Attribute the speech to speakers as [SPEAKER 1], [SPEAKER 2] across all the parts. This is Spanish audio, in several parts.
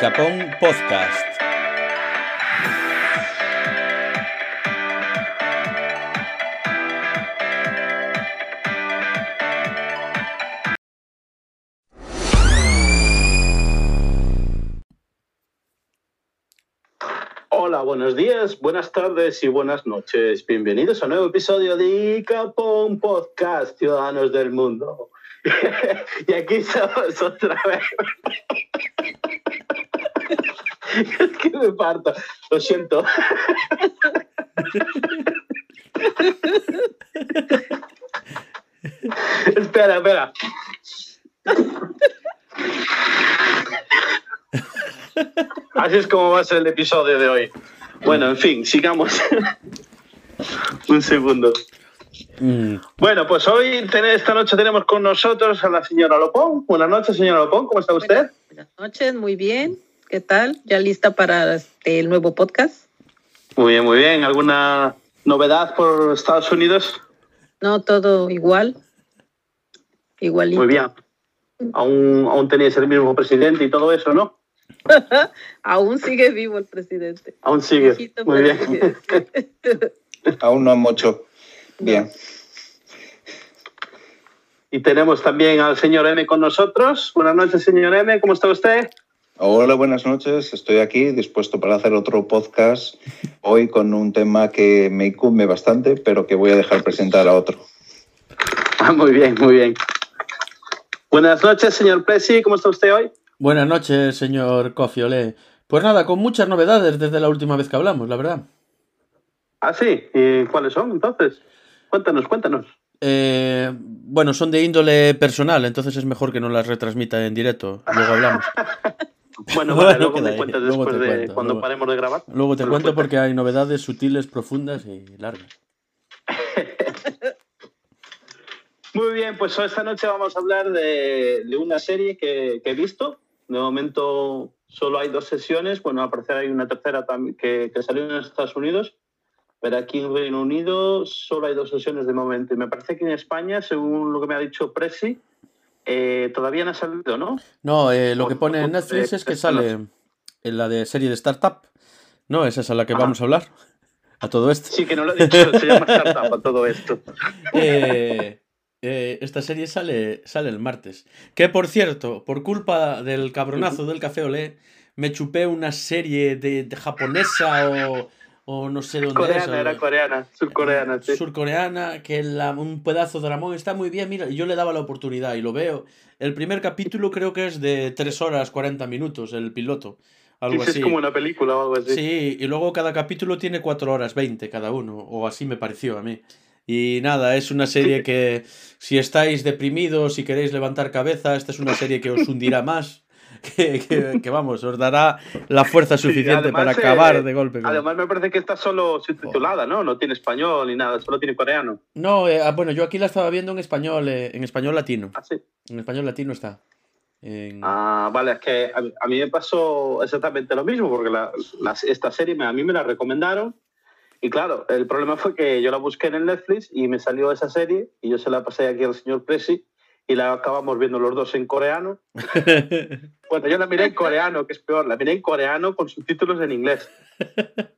[SPEAKER 1] Dicapón Podcast.
[SPEAKER 2] Hola, buenos días, buenas tardes y buenas noches. Bienvenidos a un nuevo episodio de Capón Podcast, Ciudadanos del Mundo. y aquí estamos otra vez. Es que me parto, lo siento. espera, espera. Así es como va a ser el episodio de hoy. Bueno, en fin, sigamos. Un segundo.
[SPEAKER 1] Mm,
[SPEAKER 2] Bueno, pues hoy, tener- esta noche tenemos con nosotros a la señora Lopón. Buenas noches, señora Lopón, ¿cómo está usted?
[SPEAKER 3] Buenas noches, muy bien. ¿Qué tal? ¿Ya lista para este, el nuevo podcast?
[SPEAKER 2] Muy bien, muy bien. ¿Alguna novedad por Estados Unidos?
[SPEAKER 3] No, todo igual. Igualito.
[SPEAKER 2] Muy bien. Aún, aún tenéis el mismo presidente y todo eso, ¿no?
[SPEAKER 3] Aún sigue vivo el presidente.
[SPEAKER 2] Aún sigue. Muy bien.
[SPEAKER 4] Aún no mucho. Bien.
[SPEAKER 2] Y tenemos también al señor M con nosotros. Buenas noches, señor M, ¿cómo está usted?
[SPEAKER 4] Hola, buenas noches. Estoy aquí dispuesto para hacer otro podcast hoy con un tema que me incumbe bastante, pero que voy a dejar presentar a otro.
[SPEAKER 2] Ah, muy bien, muy bien. Buenas noches, señor Presi, ¿cómo está usted hoy?
[SPEAKER 1] Buenas noches, señor Cofiolé. Pues nada, con muchas novedades desde la última vez que hablamos, la verdad.
[SPEAKER 2] Ah, sí. ¿Y cuáles son entonces? Cuéntanos, cuéntanos.
[SPEAKER 1] Eh, bueno, son de índole personal, entonces es mejor que no las retransmita en directo. Luego hablamos.
[SPEAKER 2] Bueno, vale, luego me
[SPEAKER 1] ahí,
[SPEAKER 2] cuentas
[SPEAKER 1] luego
[SPEAKER 2] después
[SPEAKER 1] te
[SPEAKER 2] de
[SPEAKER 1] cuento,
[SPEAKER 2] cuando
[SPEAKER 1] luego-
[SPEAKER 2] paremos de grabar.
[SPEAKER 1] Luego te cuento porque hay novedades sutiles, profundas y largas.
[SPEAKER 2] Muy bien, pues esta noche vamos a hablar de, de una serie que, que he visto. De momento solo hay dos sesiones. Bueno, al parecer hay una tercera que, que salió en Estados Unidos. Pero aquí en Reino Unido solo hay dos sesiones de momento. Y me parece que en España, según lo que me ha dicho Presi, eh, todavía no ha salido, ¿no?
[SPEAKER 1] No, eh, lo que pone en Netflix es que sale en la de serie de Startup. No, esa es a la que vamos a hablar. A todo esto.
[SPEAKER 2] Sí, que no lo he dicho. Se llama Startup a todo esto.
[SPEAKER 1] Eh, eh, esta serie sale, sale el martes. Que por cierto, por culpa del cabronazo del Café Olé, me chupé una serie de, de japonesa o, o no sé dónde.
[SPEAKER 2] Coreana, era coreana, surcoreana, sí.
[SPEAKER 1] surcoreana, que la- un pedazo de Ramón está muy bien, mira, yo le daba la oportunidad y lo veo. El primer capítulo creo que es de 3 horas 40 minutos, el piloto, algo
[SPEAKER 2] Sí,
[SPEAKER 1] así.
[SPEAKER 2] Es como una película o algo así.
[SPEAKER 1] Sí, y luego cada capítulo tiene 4 horas 20 cada uno, o así me pareció a mí. Y nada, es una serie que si estáis deprimidos, si queréis levantar cabeza, esta es una serie que os hundirá más. Que, que- que, vamos, os dará la fuerza
[SPEAKER 2] Sí,
[SPEAKER 1] suficiente
[SPEAKER 2] además,
[SPEAKER 1] para
[SPEAKER 2] eh,
[SPEAKER 1] acabar de golpe.
[SPEAKER 2] Además, me parece que está solo subtitulada, ¿no? No tiene español ni nada, solo tiene coreano.
[SPEAKER 1] No, eh, ah, bueno, yo aquí la estaba viendo en español, eh, en español latino.
[SPEAKER 2] Ah, sí.
[SPEAKER 1] En español latino está. En-
[SPEAKER 2] Ah, vale, es que a, a mí me pasó exactamente lo mismo, porque la- la- esta serie me- a mí me la recomendaron. Y claro, el problema fue que yo la busqué en el Netflix y me salió esa serie y yo se la pasé aquí al señor Presi y la acabamos viendo los dos en coreano. Bueno, yo la miré en coreano, que es peor, la miré en coreano con subtítulos en inglés.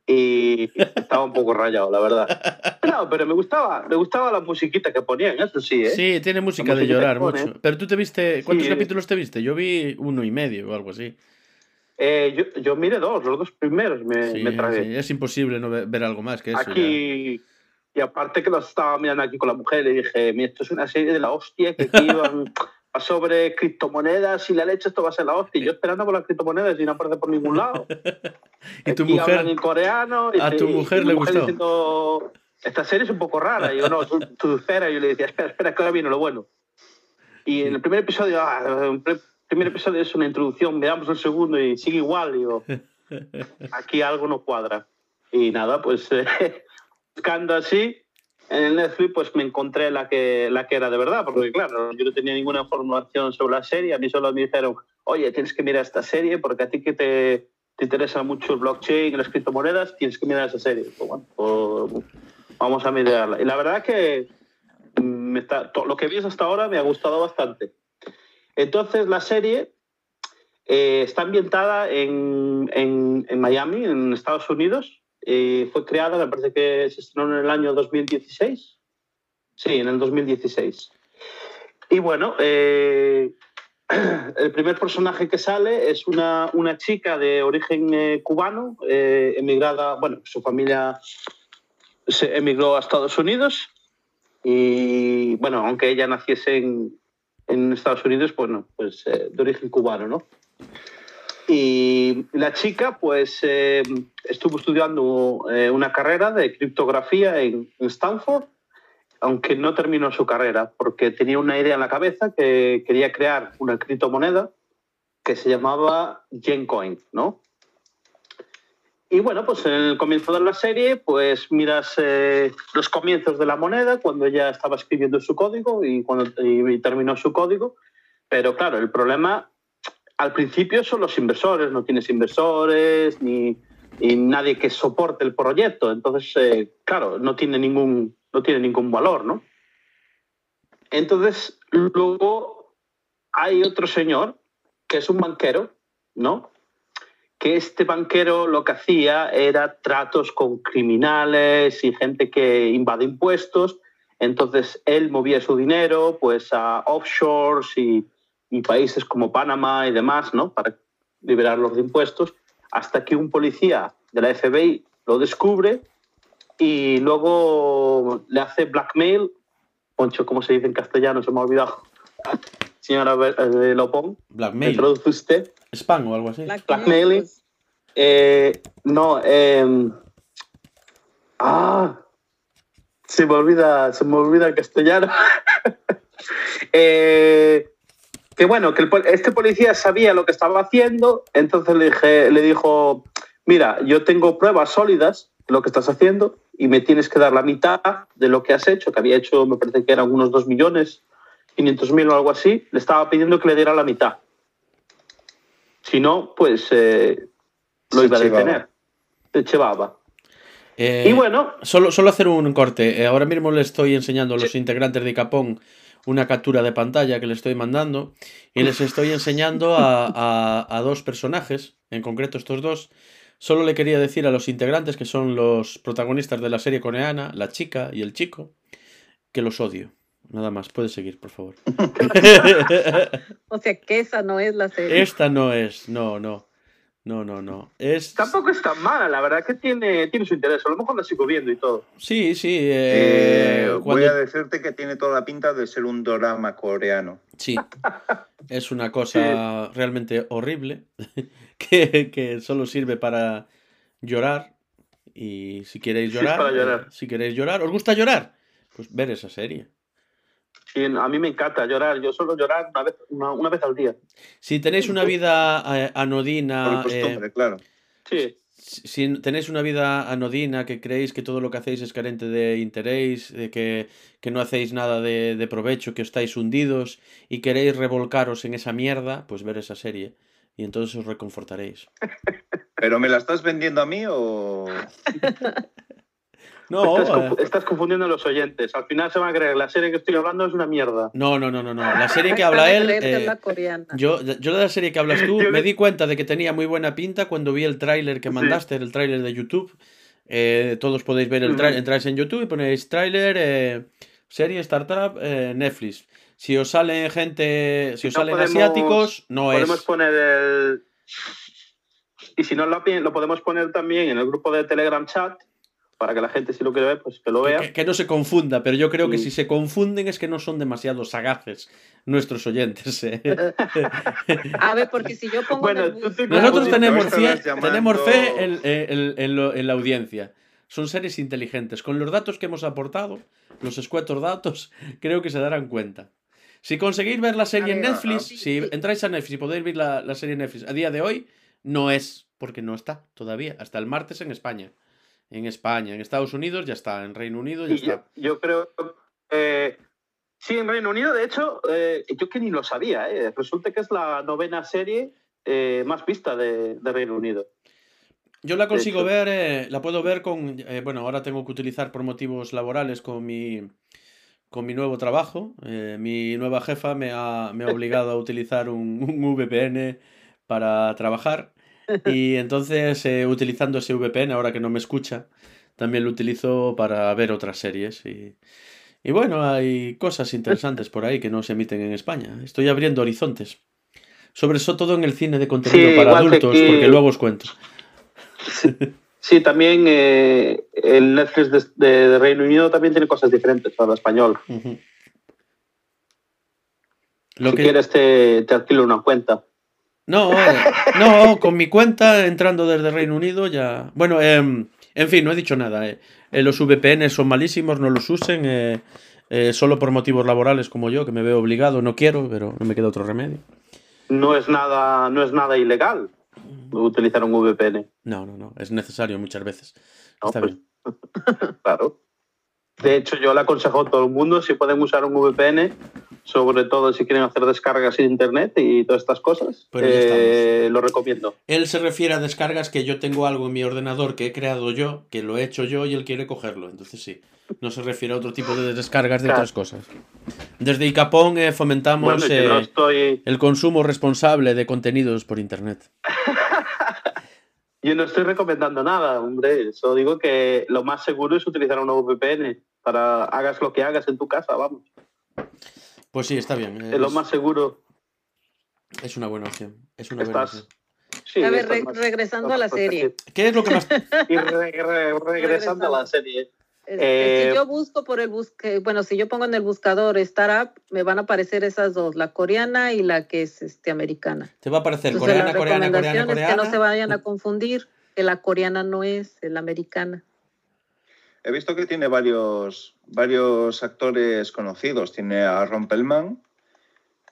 [SPEAKER 2] Y estaba un poco rayado, la verdad. No, pero me gustaba, me gustaba la musiquita que ponían, eso sí, ¿eh?
[SPEAKER 1] Sí, tiene música de llorar mucho. Pero tú te viste, ¿cuántos
[SPEAKER 2] Sí.
[SPEAKER 1] capítulos te viste? Yo vi uno y medio o algo así.
[SPEAKER 2] Eh, yo, yo miré dos, los dos primeros me,
[SPEAKER 1] Sí,
[SPEAKER 2] me tragué.
[SPEAKER 1] sí, Es imposible no ver, ver algo más que eso. ya.
[SPEAKER 2] Y aparte que los estaba mirando aquí con la mujer, le dije, mira, esto es una serie de la hostia, que aquí iban a sobre criptomonedas y la leche, esto va a ser la hostia. Y yo esperando por las criptomonedas y no aparece por ningún lado.
[SPEAKER 1] ¿Y tu
[SPEAKER 2] Aquí hablan
[SPEAKER 1] mujer?
[SPEAKER 2] en coreano. y
[SPEAKER 1] a tu
[SPEAKER 2] y
[SPEAKER 1] mujer
[SPEAKER 2] mi
[SPEAKER 1] le gustó?
[SPEAKER 2] diciendo, esta serie es un poco rara. Y yo, no, tú, tú espera. Y yo le decía, espera, espera, que ahora viene lo bueno. Y en el primer episodio, ah, el primer episodio es una introducción, veamos el segundo y sigue igual. Digo, aquí algo no cuadra. Y nada, pues eh, buscando así, en el Netflix pues me encontré la que, la que era de verdad, porque claro, yo no tenía ninguna formulación sobre la serie, a mí solo me dijeron, oye, tienes que mirar esta serie porque a ti que te, te interesa mucho el blockchain las criptomonedas, tienes que mirar esa serie. Pues bueno, pues, vamos a mirarla. Y la verdad que mm, me está, to- lo que visto hasta ahora me ha gustado bastante. Entonces la serie Eh, está ambientada en, en, en, Miami, en Estados Unidos. Eh, fue creada, me parece que se estrenó en el año 2016. Sí, en el 2016. Y bueno, eh, el primer personaje que sale es una, una chica de origen eh, cubano, eh, emigrada, bueno, su familia se emigró a Estados Unidos y bueno, aunque ella naciese en, en Estados Unidos, bueno, pues eh, de origen cubano, ¿no? Y la chica, pues, eh, estuvo estudiando eh, una carrera de criptografía en, Stanford, aunque no terminó su carrera, porque tenía una idea en la cabeza que quería crear una criptomoneda que se llamaba Gencoin, ¿no? Y bueno, pues en el comienzo de la serie, pues miras eh, los comienzos de la moneda, cuando ella estaba escribiendo su código y cuando y terminó su código. Pero claro, el problema al principio son los inversores, no tienes inversores ni, ni nadie que soporte el proyecto. Entonces, eh, claro, no tiene, ningún, no tiene ningún valor, ¿no? Entonces, luego hay otro señor que es un banquero, ¿no? que este banquero lo que hacía era tratos con criminales y gente que invade impuestos. Entonces él movía su dinero pues a offshores y, y, países como Panamá y demás, ¿no? Para liberarlos de impuestos, hasta que un policía de la FBI lo descubre y luego le hace blackmail. Poncho, ¿cómo se dice en castellano? Se me ha olvidado. Señora eh, Lopón,
[SPEAKER 1] Blackmail.
[SPEAKER 2] ¿me traduce usted?
[SPEAKER 1] Spam o algo así.
[SPEAKER 2] Blackmailing. Eh, no, eh, ah, se me olvida, se me olvida el castellano. eh, que bueno, que el, este policía sabía lo que estaba haciendo, entonces le, dije, le dijo, mira, yo tengo pruebas sólidas de lo que estás haciendo y me tienes que dar la mitad de lo que has hecho, que había hecho, me parece que eran unos 2 millones, 500 mil o algo así, le estaba pidiendo que le diera la mitad. Si no, pues eh, lo
[SPEAKER 4] Se
[SPEAKER 2] iba a detener. Se chivaba.
[SPEAKER 1] Eh,
[SPEAKER 2] Y bueno,
[SPEAKER 1] Solo, solo hacer un corte. Eh, ahora mismo le estoy enseñando a los integrantes de Capón una captura de pantalla que le estoy mandando y les estoy enseñando a, a- a dos personajes, en concreto estos dos. Solo le quería decir a los integrantes, que son los protagonistas de la serie coreana, la chica y el chico, que los odio. Nada más, puedes seguir, por favor.
[SPEAKER 3] O sea que esa no es la serie.
[SPEAKER 1] Esta no es, no, no. No, no, no. Es.
[SPEAKER 2] tampoco es tan mala, la verdad que tiene, tiene su interés. A lo mejor la sigo viendo y todo.
[SPEAKER 1] Sí, sí. eh,
[SPEAKER 4] Eh, Voy a decirte que tiene toda la pinta de ser un drama coreano.
[SPEAKER 1] Sí, es una cosa realmente horrible que, que solo sirve para llorar. Y si queréis
[SPEAKER 2] Sí, es
[SPEAKER 1] llorar,
[SPEAKER 2] para llorar.
[SPEAKER 1] eh, si queréis llorar, ¿os gusta llorar? Pues ver esa serie.
[SPEAKER 2] Sí, a mí me encanta llorar. Yo suelo llorar una vez, una, una vez al día.
[SPEAKER 1] Si tenéis una vida eh,
[SPEAKER 4] Por
[SPEAKER 1] anodina, eh,
[SPEAKER 4] claro.
[SPEAKER 2] Sí.
[SPEAKER 1] si si tenéis una vida anodina, que creéis que todo lo que hacéis es carente de interés, de que, que no hacéis nada de, de provecho, que estáis hundidos y queréis revolcaros en esa mierda, pues ver esa serie. Y entonces os reconfortaréis.
[SPEAKER 4] ¿Pero me la estás vendiendo a mí o...?
[SPEAKER 1] No,
[SPEAKER 2] estás,
[SPEAKER 1] eh,
[SPEAKER 2] estás confundiendo a los oyentes. Al final se van a creer la serie que estoy hablando es una mierda.
[SPEAKER 1] no, no, no, no, no. La serie que habla él. eh, yo, yo de la serie que hablas tú me di cuenta de que tenía muy buena pinta cuando vi el tráiler que
[SPEAKER 2] Sí.
[SPEAKER 1] mandaste, el tráiler de YouTube. Eh, todos podéis ver el tráiler, entráis en YouTube y ponéis tráiler, eh, serie Startup, eh, Netflix. Si os salen gente, si os
[SPEAKER 2] No
[SPEAKER 1] salen
[SPEAKER 2] podemos-
[SPEAKER 1] asiáticos, no
[SPEAKER 2] podemos
[SPEAKER 1] es.
[SPEAKER 2] poner el. Y si no lo podemos poner también en el grupo de Telegram chat para que la gente, si lo quiere ver, pues que lo vea.
[SPEAKER 1] Que, que no se confunda, pero yo creo que
[SPEAKER 2] Sí.
[SPEAKER 1] si se confunden es que no son demasiado sagaces nuestros oyentes. eh.
[SPEAKER 3] A ver, porque si yo pongo
[SPEAKER 2] Bueno,
[SPEAKER 3] en el
[SPEAKER 1] Nosotros tenemos, fe-
[SPEAKER 4] llamando-
[SPEAKER 1] tenemos fe en, en- en lo- en la audiencia. Son seres inteligentes. Con los datos que hemos aportado, los escuetos datos, creo que se darán cuenta. Si conseguís ver la serie en Netflix,
[SPEAKER 3] sí,
[SPEAKER 1] si
[SPEAKER 3] sí.
[SPEAKER 1] entráis a Netflix y podéis ver la, la serie en Netflix a día de hoy, no es, porque no está todavía. Hasta el martes en España. En España, en Estados Unidos ya está, en Reino Unido ya está.
[SPEAKER 2] yo creo. Eh, sí, en Reino Unido, de hecho, eh, yo que ni lo sabía. eh, Resulta que es la novena serie eh, más vista de, de Reino Unido.
[SPEAKER 1] Yo la consigo ver, eh, la puedo ver con, bueno, ahora tengo que utilizar por motivos laborales con mi, con mi nuevo trabajo. Mi nueva jefa me ha, me ha obligado a utilizar un, un VPN para trabajar y entonces eh, utilizando ese VPN, ahora que no me escucha, también lo utilizo para ver otras series y, y bueno, hay cosas interesantes por ahí que no se emiten en España. Estoy abriendo horizontes. Sobre todo en el cine de contenido
[SPEAKER 2] Sí,
[SPEAKER 1] para
[SPEAKER 2] que
[SPEAKER 1] adultos, porque luego os cuento.
[SPEAKER 2] Sí, también eh, el Netflix de, de- de Reino Unido también tiene cosas diferentes para el español.
[SPEAKER 1] Lo
[SPEAKER 2] si
[SPEAKER 1] que...
[SPEAKER 2] quieres te, te alquilo una cuenta.
[SPEAKER 1] No, no, con mi cuenta entrando desde Reino Unido ya. Bueno, em, en fin, no he dicho nada. eh. Eh, los VPN son malísimos, no los usen. eh, solo por motivos laborales como yo, que me veo obligado, no quiero, pero no me queda otro remedio.
[SPEAKER 2] No es nada, no es nada ilegal utilizar un VPN.
[SPEAKER 1] No, no, no, es necesario muchas veces.
[SPEAKER 2] No,
[SPEAKER 1] Está
[SPEAKER 2] pues,
[SPEAKER 1] bien.
[SPEAKER 2] Claro. De hecho, yo le aconsejo a todo el mundo si pueden usar un VPN, sobre todo si quieren hacer descargas de internet y todas estas cosas,
[SPEAKER 1] Pues
[SPEAKER 2] eh, lo recomiendo.
[SPEAKER 1] Él se refiere a descargas que yo tengo algo en mi ordenador que he creado yo, que lo he hecho yo y él quiere cogerlo. Entonces sí, no se refiere a otro tipo de descargas de
[SPEAKER 2] Claro.
[SPEAKER 1] otras cosas. Desde Icapón eh, fomentamos
[SPEAKER 2] Bueno, yo no
[SPEAKER 1] eh,
[SPEAKER 2] estoy,
[SPEAKER 1] el consumo responsable de contenidos por Internet.
[SPEAKER 2] Yo no estoy recomendando nada, hombre. Solo digo que lo más seguro es utilizar una VPN para hagas lo que hagas en tu casa, vamos.
[SPEAKER 1] Pues sí, está bien.
[SPEAKER 2] Es lo más seguro.
[SPEAKER 1] Es una buena opción. Es una buena
[SPEAKER 2] Estás.
[SPEAKER 1] opción.
[SPEAKER 2] Sí,
[SPEAKER 3] A ver,
[SPEAKER 2] estás
[SPEAKER 3] re-
[SPEAKER 2] más-
[SPEAKER 3] regresando a la serie.
[SPEAKER 1] ¿Qué es lo que más...
[SPEAKER 2] Y re- re- regresando a la serie. Eh,
[SPEAKER 3] si yo busco por el busque, bueno, si yo pongo en el buscador Startup, me van a aparecer esas dos, la coreana y la que es este, americana.
[SPEAKER 1] Te va a parecer
[SPEAKER 3] Entonces,
[SPEAKER 1] coreana,
[SPEAKER 3] la
[SPEAKER 1] coreana, coreana,
[SPEAKER 3] recomendación es
[SPEAKER 1] coreana?
[SPEAKER 3] que no se vayan a confundir, que la coreana no es, la americana.
[SPEAKER 4] He visto que tiene varios, varios actores conocidos. Tiene a Ron Pellman,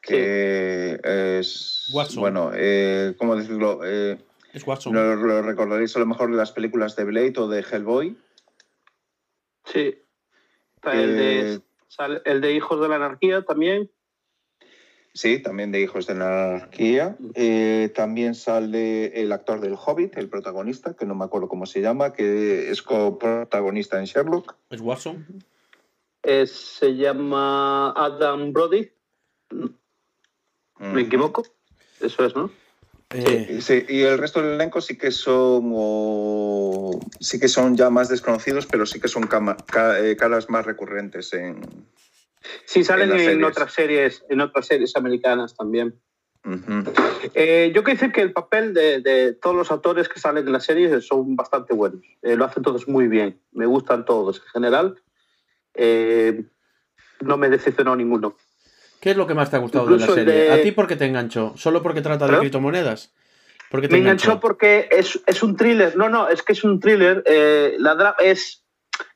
[SPEAKER 4] que es.
[SPEAKER 1] Watson.
[SPEAKER 4] Bueno, eh, ¿cómo decirlo? Eh,
[SPEAKER 1] Es Watson.
[SPEAKER 4] lo, lo recordaréis a lo mejor de las películas de Blade o de Hellboy.
[SPEAKER 2] Sí. Está el, de,
[SPEAKER 4] Eh,
[SPEAKER 2] sale- el de Hijos de la Anarquía también.
[SPEAKER 4] Sí, también de Hijos de la Anarquía. Eh, también sale el actor del Hobbit, el protagonista, que no me acuerdo cómo se llama, que es coprotagonista en Sherlock.
[SPEAKER 1] Es Watson.
[SPEAKER 2] Es- se llama Adam Brody. ¿Me
[SPEAKER 4] Ujú.
[SPEAKER 2] equivoco? Eso es, ¿no?
[SPEAKER 1] Eh,
[SPEAKER 4] Sí, y el resto del elenco sí que son o- sí que son ya más desconocidos, pero sí que son cama- ca- eh, caras más recurrentes en.
[SPEAKER 2] Sí, salen
[SPEAKER 4] En
[SPEAKER 2] en,
[SPEAKER 4] las series.
[SPEAKER 2] otras series, en otras series americanas también. Eh, yo quiero decir que el papel de, de todos los actores que salen en las series son bastante buenos. Eh, lo hacen todos muy bien. Me gustan todos en general. Eh, no me decepcionó ninguno.
[SPEAKER 1] ¿Qué es lo que más te ha gustado de la serie?
[SPEAKER 2] de-
[SPEAKER 1] ¿A ti por qué te enganchó? ¿Solo porque trata de criptomonedas? ¿Por qué te
[SPEAKER 2] Me enganchó porque es, es un thriller. No, no, es que es un thriller. eh, la es.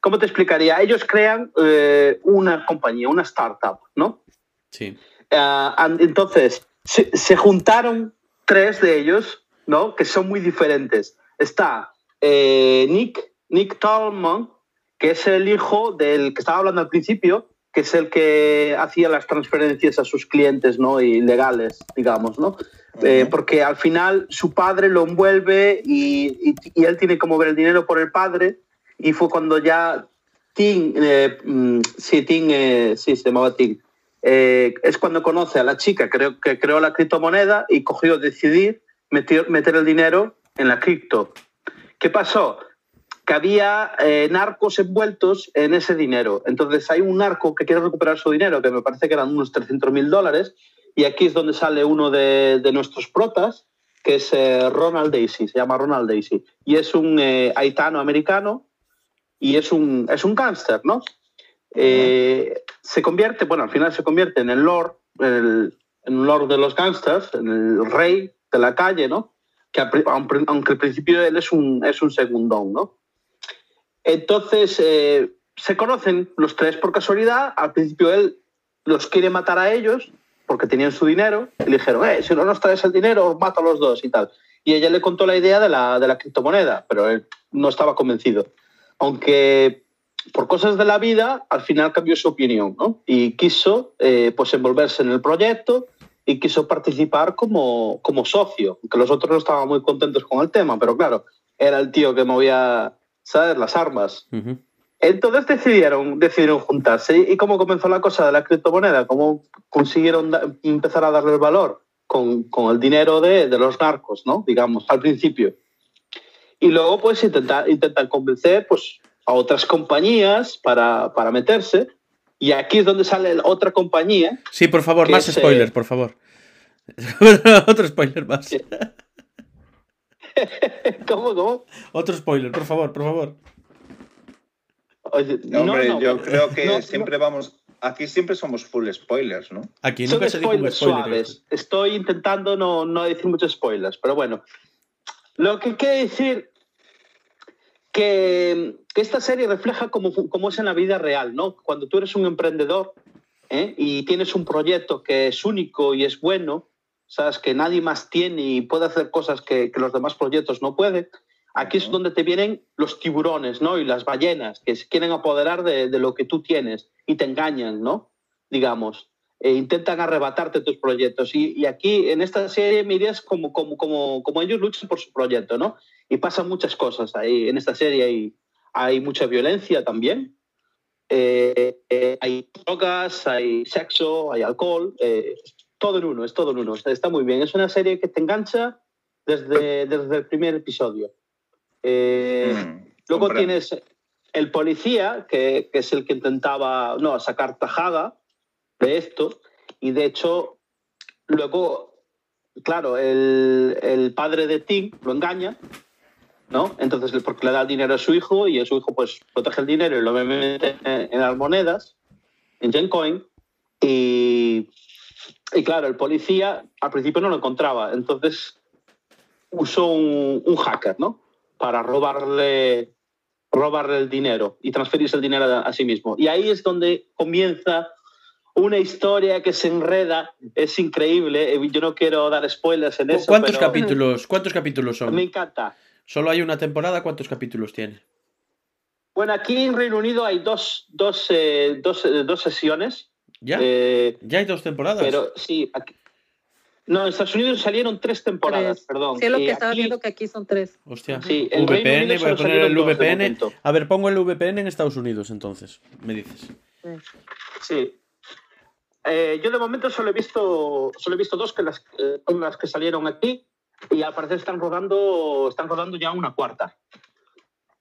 [SPEAKER 2] ¿Cómo te explicaría? Ellos crean eh, una compañía, una startup, ¿no?
[SPEAKER 1] Sí.
[SPEAKER 2] Ah, entonces, se, se juntaron tres de ellos, ¿no? Que son muy diferentes. Está eh, Nick, Nick Tallman, que es el hijo del que estaba hablando al principio, que es el que hacía las transferencias a sus clientes, ¿no? Ilegales, digamos, ¿no? Eh,
[SPEAKER 4] Ujú.
[SPEAKER 2] porque al final su padre lo envuelve y, y- y él tiene que mover el dinero por el padre y fue cuando ya Tim, eh, mm, sí, Tim, eh, sí, se llamaba Tim, eh, es cuando conoce a la chica creo, que creó la criptomoneda y cogió decidir meter, meter el dinero en la cripto. ¿Qué pasó? Que había eh, narcos envueltos en ese dinero. Entonces hay un narco que quiere recuperar su dinero, que me parece que eran unos 300 mil dólares, y aquí es donde sale uno de, nuestros protas, que es eh, Ronald Daisy, se llama Ronald Daisy, y es un eh, haitano americano y es un, es un gángster, ¿no? Eh, se convierte, bueno, al final se convierte en el lord, el, en lord de los gángsters, en el rey de la calle, ¿no? Que aunque al principio él es un, es un segundón, ¿no? Entonces, eh, se conocen los tres por casualidad. Al principio él los quiere matar a ellos porque tenían su dinero. Y le dijeron, eh, si no nos traes el dinero, os mato a los dos y tal. Y ella le contó la idea de la, de la criptomoneda, pero él no estaba convencido. Aunque por cosas de la vida, al final cambió su opinión, ¿no? Y quiso eh, pues envolverse en el proyecto y quiso participar como, como socio, que los otros no estaban muy contentos con el tema, pero claro, era el tío que movía, ¿sabes?, las armas.
[SPEAKER 1] Ujú.
[SPEAKER 2] Entonces decidieron, decidieron juntarse. ¿Y cómo comenzó la cosa de la criptomoneda? ¿Cómo consiguieron empezar a darle el valor? con, con el dinero de, de, los narcos, ¿no? Digamos, al principio. Y luego, pues, intentan, intentan convencer pues, a otras compañías para, para meterse. Y aquí es donde sale otra compañía.
[SPEAKER 1] Sí, por favor, más spoilers, eh... por favor. Otro spoiler más.
[SPEAKER 2] ¿Cómo, cómo?
[SPEAKER 1] Otro spoiler, por favor, por favor.
[SPEAKER 4] Oye, no, hombre, no, yo creo que siempre vamos. Aquí siempre somos full spoilers, ¿no?
[SPEAKER 1] Aquí nunca se dijo un spoiler.
[SPEAKER 2] Suaves. Estoy intentando no, no decir muchos spoilers, pero bueno. Lo que quiere decir que, que esta serie refleja cómo, cómo, es en la vida real, ¿no? Cuando tú eres un emprendedor ¿eh? y tienes un proyecto que es único y es bueno, sabes que nadie más tiene y puede hacer cosas que, que los demás proyectos no pueden, aquí es donde te vienen los tiburones, ¿no? Y las ballenas, que se quieren apoderar de, de lo que tú tienes y te engañan, ¿no? Digamos, e intentan arrebatarte tus proyectos. Y, y, aquí, en esta serie, miras como, como, como, como ellos luchan por su proyecto, ¿no? Y pasan muchas cosas ahí. En esta serie hay, hay mucha violencia también. Eh, eh, hay drogas, hay sexo, hay alcohol. Eh, todo en uno, es todo en uno. Está muy bien. Es una serie que te engancha desde, desde el primer episodio. Eh, mm, luego comprendo. tienes el policía, que, que, es el que intentaba no, sacar tajada de esto, y de hecho, luego, claro, el, el padre de Tim lo engaña, ¿no? Entonces, porque le da el dinero a su hijo y a su hijo pues protege el dinero y lo mete en, en las monedas, en Gencoin, y, y claro, el policía al principio no lo encontraba, entonces usó un, un hacker, ¿no? para robarle, robarle el dinero y transferirse el dinero a, a, sí mismo. Y ahí es donde comienza una historia que se enreda, es increíble. Eh, yo no quiero dar spoilers en eso.
[SPEAKER 1] ¿Cuántos, pero... capítulos, ¿cuántos capítulos son?
[SPEAKER 2] Me encanta.
[SPEAKER 1] Solo hay una temporada, ¿cuántos capítulos tiene?
[SPEAKER 2] Bueno, aquí en Reino Unido hay dos, dos, eh, dos, eh, dos sesiones.
[SPEAKER 1] ¿Ya? Eh, ¿Ya hay dos temporadas?
[SPEAKER 2] Pero sí, aquí, no, en Estados Unidos salieron tres temporadas,
[SPEAKER 3] tres.
[SPEAKER 2] perdón.
[SPEAKER 3] Sí, lo que estaba aquí... viendo que aquí son tres.
[SPEAKER 1] Hostia.
[SPEAKER 2] Sí,
[SPEAKER 1] el VPN, voy a poner el VPN. A ver, pongo el VPN en Estados Unidos entonces, me dices.
[SPEAKER 2] Sí. Eh, yo de momento solo he visto, solo he visto dos que las, eh, las que salieron aquí y al parecer están rodando, están rodando ya una cuarta.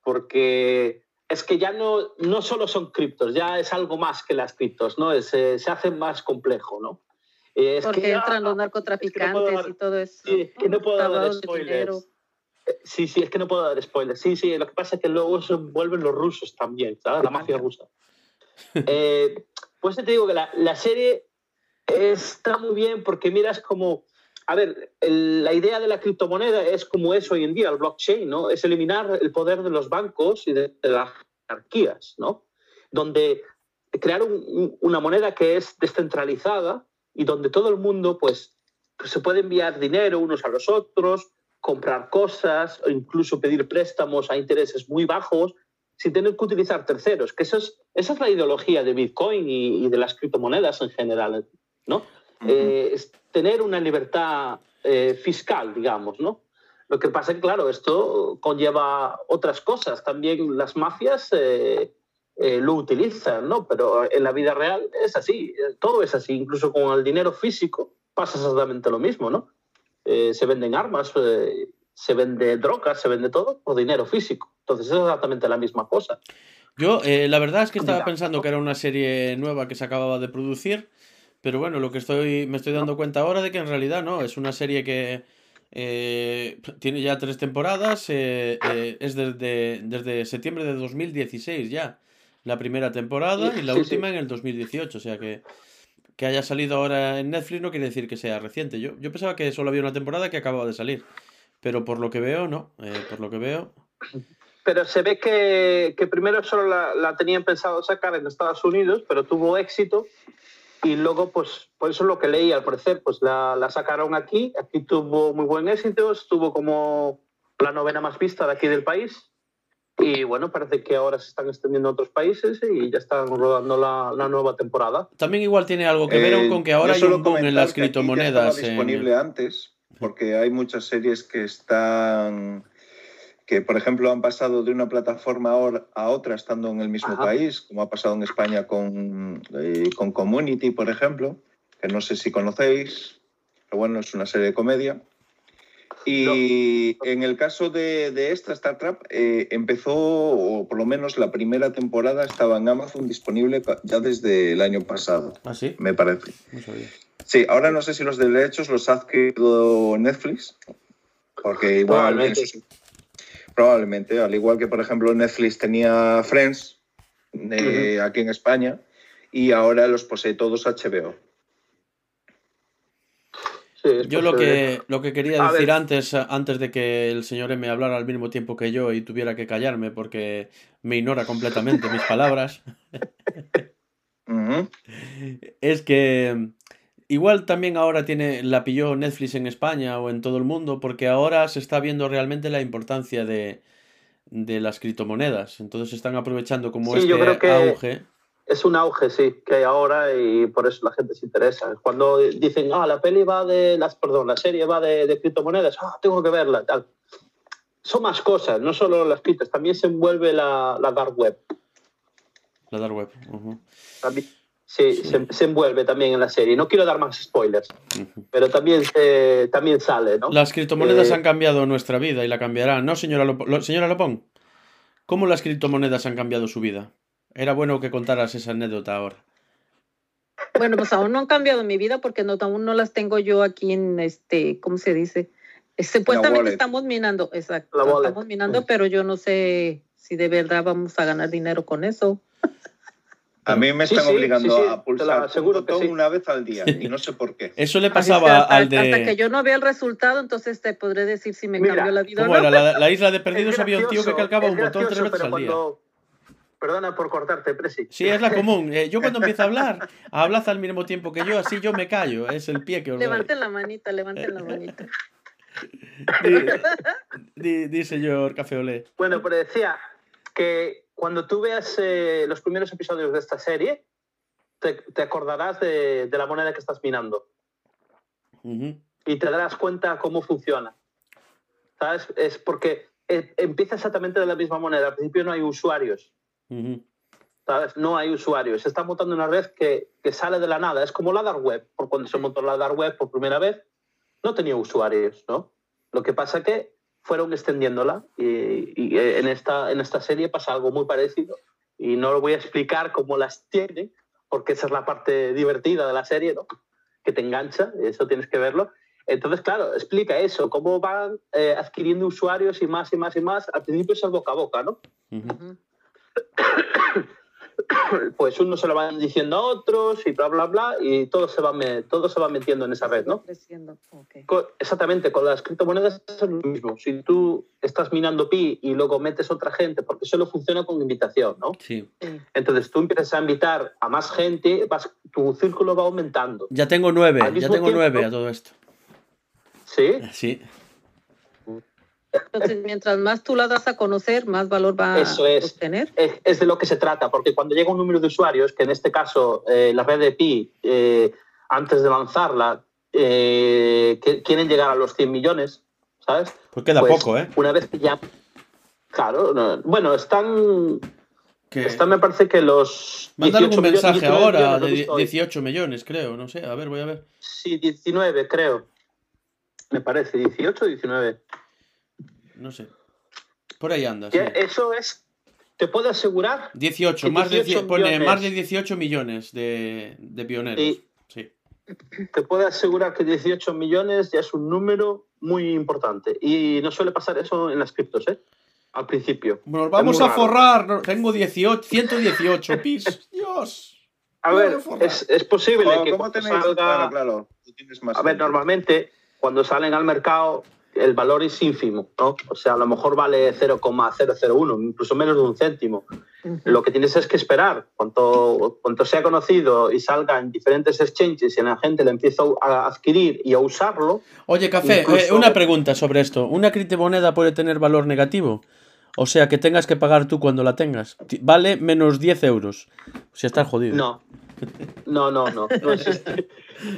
[SPEAKER 2] Porque es que ya no, no solo son criptos, ya es algo más que las criptos, ¿no? Es, eh, se hace más complejo, ¿no?
[SPEAKER 3] Es Porque que, entran ah, los narcotraficantes es que no dar, y todo eso.
[SPEAKER 2] Sí, es que no puedo dar spoilers. Sí, sí, es que no puedo dar spoilers. Sí, sí, lo que pasa es que luego se vuelven los rusos también, ¿sabes? La mafia rusa. eh, pues te digo que la, la, serie está muy bien porque miras como... A ver, el, la idea de la criptomoneda es como es hoy en día, el blockchain, ¿no? Es eliminar el poder de los bancos y de, de las jerarquías, ¿no? Donde crear un, una moneda que es descentralizada, y donde todo el mundo pues, se puede enviar dinero unos a los otros, comprar cosas o incluso pedir préstamos a intereses muy bajos sin tener que utilizar terceros, que eso es, esa es la ideología de Bitcoin y, y de las criptomonedas en general, ¿no? Uh -huh. eh, es tener una libertad eh, fiscal, digamos, ¿no? Lo que pasa es que, claro, esto conlleva otras cosas. También las mafias eh, eh, lo utilizan, ¿no? Pero en la vida real es así, todo es así, incluso con el dinero físico pasa exactamente lo mismo, ¿no? Eh, se venden armas, eh, se vende drogas, se vende todo por dinero físico. Entonces es exactamente la misma cosa.
[SPEAKER 1] Yo, eh, la verdad es que estaba pensando que era una serie nueva que se acababa de producir, pero bueno, lo que estoy, me estoy dando cuenta ahora de que en realidad no, es una serie que eh, tiene ya tres temporadas, eh, eh, es desde, desde septiembre de 2016 ya la primera temporada y la sí, última sí. en el 2018. O sea que que haya salido ahora en Netflix no quiere decir que sea reciente. Yo, yo pensaba que solo había una temporada que acababa de salir. Pero por lo que veo, no. Por lo que veo.
[SPEAKER 2] Pero se ve que, que primero solo la, la, tenían pensado sacar en Estados Unidos, pero tuvo éxito. Y luego, pues, por eso es lo que leí al parecer, pues la, la sacaron aquí. Aquí tuvo muy buen éxito, estuvo como la novena más vista de aquí del país. Y bueno, parece que ahora se están extendiendo a otros países y ya están rodando la, la nueva temporada.
[SPEAKER 1] También igual tiene algo que ver eh, con que ahora hay un boom en las criptomonedas.
[SPEAKER 4] disponible en... antes, porque hay muchas series que están que por ejemplo han pasado de una plataforma a otra estando en el mismo Ajá. país, como ha pasado en España con, eh, con Community, por ejemplo, que no sé si conocéis, pero bueno, es una serie de comedia. Y en el caso de, de esta Star Trek, eh, empezó, o por lo menos la primera temporada estaba en Amazon disponible ya desde el año pasado,
[SPEAKER 1] ¿Ah, sí?
[SPEAKER 4] me parece.
[SPEAKER 1] No sabía.
[SPEAKER 4] Sí, ahora no sé si los derechos los ha adquirido Netflix, porque igual...
[SPEAKER 2] Probablemente,
[SPEAKER 4] al igual que por ejemplo Netflix tenía Friends eh, aquí en España y ahora los posee todos HBO.
[SPEAKER 2] Sí,
[SPEAKER 1] Yo lo que, lo que quería
[SPEAKER 2] A
[SPEAKER 1] decir
[SPEAKER 2] ver.
[SPEAKER 1] antes, antes de que el señor M hablara al mismo tiempo que yo y tuviera que callarme porque me ignora completamente mis palabras, es que igual también ahora tiene, la pilló Netflix en España o en todo el mundo porque ahora se está viendo realmente la importancia de, de las criptomonedas. Entonces están aprovechando como
[SPEAKER 2] Sí, yo
[SPEAKER 1] este
[SPEAKER 2] creo que-
[SPEAKER 1] auge.
[SPEAKER 2] Es un auge, sí, que hay ahora y por eso la gente se interesa. Cuando dicen, ah, la peli va de las, perdón, la serie va de, de criptomonedas, ah, tengo que verla, tal. Son más cosas, no solo las criptos, también se envuelve la, la dark web.
[SPEAKER 1] La dark web.
[SPEAKER 2] También, sí,
[SPEAKER 1] Sí.
[SPEAKER 2] Se, se envuelve también en la serie. No quiero dar más spoilers, pero también, se- también sale, ¿no?
[SPEAKER 1] Las criptomonedas
[SPEAKER 2] Eh,
[SPEAKER 1] han cambiado nuestra vida y la cambiarán, ¿no, señora, Lopo- Lo- señora Lopón? ¿Cómo las criptomonedas han cambiado su vida? Era bueno que contaras esa anécdota ahora.
[SPEAKER 3] Bueno, pues aún no han cambiado mi vida porque no, aún no las tengo yo aquí en este, ¿cómo se dice? Eh, Supuestamente estamos minando, exacto, estamos minando, pero yo no sé si de verdad vamos a ganar dinero con eso.
[SPEAKER 4] A mí me están
[SPEAKER 2] sí,
[SPEAKER 4] obligando
[SPEAKER 2] sí, sí,
[SPEAKER 4] a pulsar un botón
[SPEAKER 2] sí.
[SPEAKER 4] una vez al día y no sé por qué.
[SPEAKER 1] Eso le pasaba
[SPEAKER 3] hasta,
[SPEAKER 1] al de...
[SPEAKER 3] hasta que yo no vea el resultado, entonces te podré decir si me
[SPEAKER 2] Mira,
[SPEAKER 3] cambió la vida o
[SPEAKER 1] ¿Cómo
[SPEAKER 3] no.
[SPEAKER 1] era? La, la isla de perdidos había un tío que calcaba un botón tres veces al día.
[SPEAKER 2] cuando- Perdona por cortarte, Presi.
[SPEAKER 1] Sí, es la común. Eh, yo cuando empiezo a hablar, hablad al mismo tiempo que yo, así yo me callo. Es el pie que os.
[SPEAKER 3] Levanten la manita, levanten la manita.
[SPEAKER 1] Di, di- di, señor Café Olé.
[SPEAKER 2] Bueno, pero decía que cuando tú veas eh, los primeros episodios de esta serie, te, te acordarás de, de la moneda que estás minando y te darás cuenta cómo funciona. ¿Sabes? Es porque eh, empieza exactamente de la misma moneda. Al principio no hay usuarios. ¿Sabes? No hay usuarios. Se está montando una red que, que sale de la nada. Es como la dark web. Por cuando se montó la dark web por primera vez, no tenía usuarios, ¿no? Lo que pasa que fueron extendiéndola y, y en, esta, en esta serie pasa algo muy parecido. Y no lo voy a explicar cómo las tienen, porque esa es la parte divertida de la serie, ¿no? Que te engancha, eso tienes que verlo. Entonces, claro, explica eso, cómo van eh, adquiriendo usuarios y más y más y más. Al principio es el boca a boca, ¿no?
[SPEAKER 1] Ujú.
[SPEAKER 3] Ujú.
[SPEAKER 2] pues uno se lo van diciendo a otros y bla, bla, bla, y todo se va, me- todo se va metiendo en esa red, ¿no?
[SPEAKER 3] Creciendo. ok.
[SPEAKER 2] Co- Exactamente, con las criptomonedas es lo mismo. Si tú estás minando pi y luego metes otra gente, porque solo funciona con invitación, ¿no?
[SPEAKER 1] Sí.
[SPEAKER 2] Entonces tú empiezas a invitar a más gente, vas, tu círculo va aumentando.
[SPEAKER 1] Ya tengo nueve, ya tengo
[SPEAKER 2] tiempo-
[SPEAKER 1] nueve a todo esto.
[SPEAKER 2] ¿Sí?
[SPEAKER 1] Sí.
[SPEAKER 3] Entonces, mientras más tú la das a conocer, más valor va
[SPEAKER 2] Eso es.
[SPEAKER 3] a obtener.
[SPEAKER 2] Es, es de lo que se trata, porque cuando llega un número de usuarios, que en este caso eh, la red de Pi, eh, antes de lanzarla, eh, que quieren llegar a los 100 millones, ¿sabes?
[SPEAKER 1] Pues queda
[SPEAKER 2] Pues,
[SPEAKER 1] poco, ¿eh?
[SPEAKER 2] Una vez que ya... Claro, no- bueno, están, me parece que los...
[SPEAKER 1] Mandan
[SPEAKER 2] 18
[SPEAKER 1] un mensaje
[SPEAKER 2] 19
[SPEAKER 1] ahora
[SPEAKER 2] millones,
[SPEAKER 1] de
[SPEAKER 2] lo he visto hoy.
[SPEAKER 1] 18 millones, creo. No sé, a ver, voy a ver.
[SPEAKER 2] Sí, 19 creo. Me parece, 18 o 19.
[SPEAKER 1] No sé. Por ahí anda, sí.
[SPEAKER 2] Eso es... Te puedo asegurar
[SPEAKER 1] 18,
[SPEAKER 2] que
[SPEAKER 1] más de,
[SPEAKER 2] 18
[SPEAKER 1] die- pone
[SPEAKER 2] millones.
[SPEAKER 1] más de 18 millones de, de pioneros.
[SPEAKER 2] Sí.
[SPEAKER 1] Sí.
[SPEAKER 2] te puedo asegurar que 18 millones ya es un número muy importante. Y no suele pasar eso en las criptos, ¿eh? Al principio.
[SPEAKER 1] Bueno, vamos a
[SPEAKER 2] raro.
[SPEAKER 1] forrar. Tengo 18, 118 pis. Dios.
[SPEAKER 2] A ver, es, es posible
[SPEAKER 4] Oh,
[SPEAKER 2] que
[SPEAKER 4] ¿Cómo
[SPEAKER 2] salga...
[SPEAKER 4] Claro, claro. Tú tienes más
[SPEAKER 2] A ver, normalmente cuando salen al mercado el valor es ínfimo, ¿no? O sea, a lo mejor vale 0,001, incluso menos de un céntimo.
[SPEAKER 3] Ujú.
[SPEAKER 2] Lo que tienes es que esperar. Cuanto, cuanto sea conocido y salga en diferentes exchanges y la gente le empieza a adquirir y a usarlo,
[SPEAKER 1] Oye, café,
[SPEAKER 2] Incluso-
[SPEAKER 1] eh, una pregunta sobre esto. ¿Una criptomoneda puede tener valor negativo? O sea, que tengas que pagar tú cuando la tengas. Vale menos 10 euros. Si estás jodido.
[SPEAKER 2] no. No, no, no. No existe,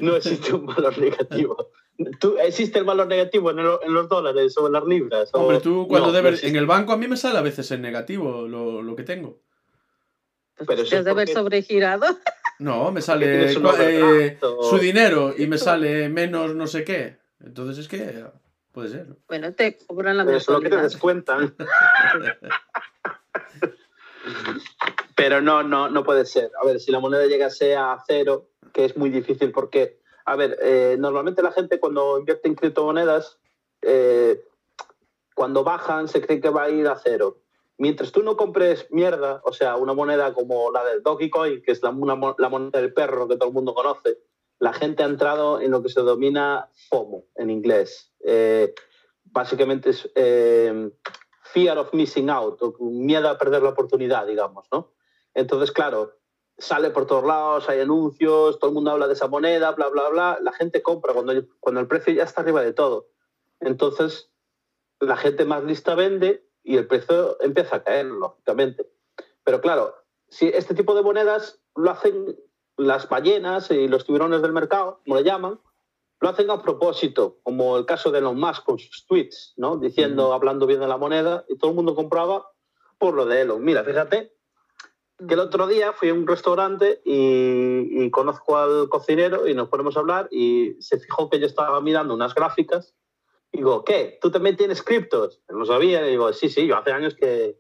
[SPEAKER 2] no existe un valor negativo. ¿Tú, ¿Existe el valor negativo en, el- en los dólares o en las libras? o-
[SPEAKER 1] Hombre, tú cuando
[SPEAKER 2] No,
[SPEAKER 1] debes.
[SPEAKER 2] existe.
[SPEAKER 1] en el banco a mí me sale a veces en negativo lo, lo que tengo.
[SPEAKER 3] Pues
[SPEAKER 2] pero
[SPEAKER 3] te has
[SPEAKER 2] es
[SPEAKER 3] de haber sobregirado.
[SPEAKER 1] No, me sale eh, su dinero y me sale menos no sé qué. Entonces es que puede ser.
[SPEAKER 3] Bueno, te cobran la
[SPEAKER 2] Pero eso es lo que te descuentan. Pero no, no, no puede ser. A ver, si la moneda llegase a cero, que es muy difícil porque, a ver, eh, normalmente la gente cuando invierte en criptomonedas, eh, cuando bajan se cree que va a ir a cero. Mientras tú no compres mierda, o sea, una moneda como la del Dogecoin, que es la, moneda del perro que todo el mundo conoce, la gente ha entrado en lo que se denomina FOMO en inglés. Eh, básicamente es fear of missing out, o miedo a perder la oportunidad, digamos, ¿no? Entonces, claro, sale por todos lados, hay anuncios, todo el mundo habla de esa moneda, bla, bla, bla. La gente compra cuando, cuando el precio ya está arriba de todo. Entonces, la gente más lista vende y el precio empieza a caer, lógicamente. Pero claro, si este tipo de monedas lo hacen las ballenas y los tiburones del mercado, como le llaman, lo hacen a propósito, como el caso de Elon Musk con sus tweets, ¿no? Diciendo,
[SPEAKER 1] Ujú.
[SPEAKER 2] hablando bien de la moneda, y todo el mundo compraba por lo de Elon. Mira, fíjate que el otro día fui a un restaurante y, y conozco al cocinero y nos ponemos a hablar y se fijó que yo estaba mirando unas gráficas. Y digo, ¿qué? ¿Tú también tienes criptos? No sabía. Y digo, sí, sí, yo hace años que,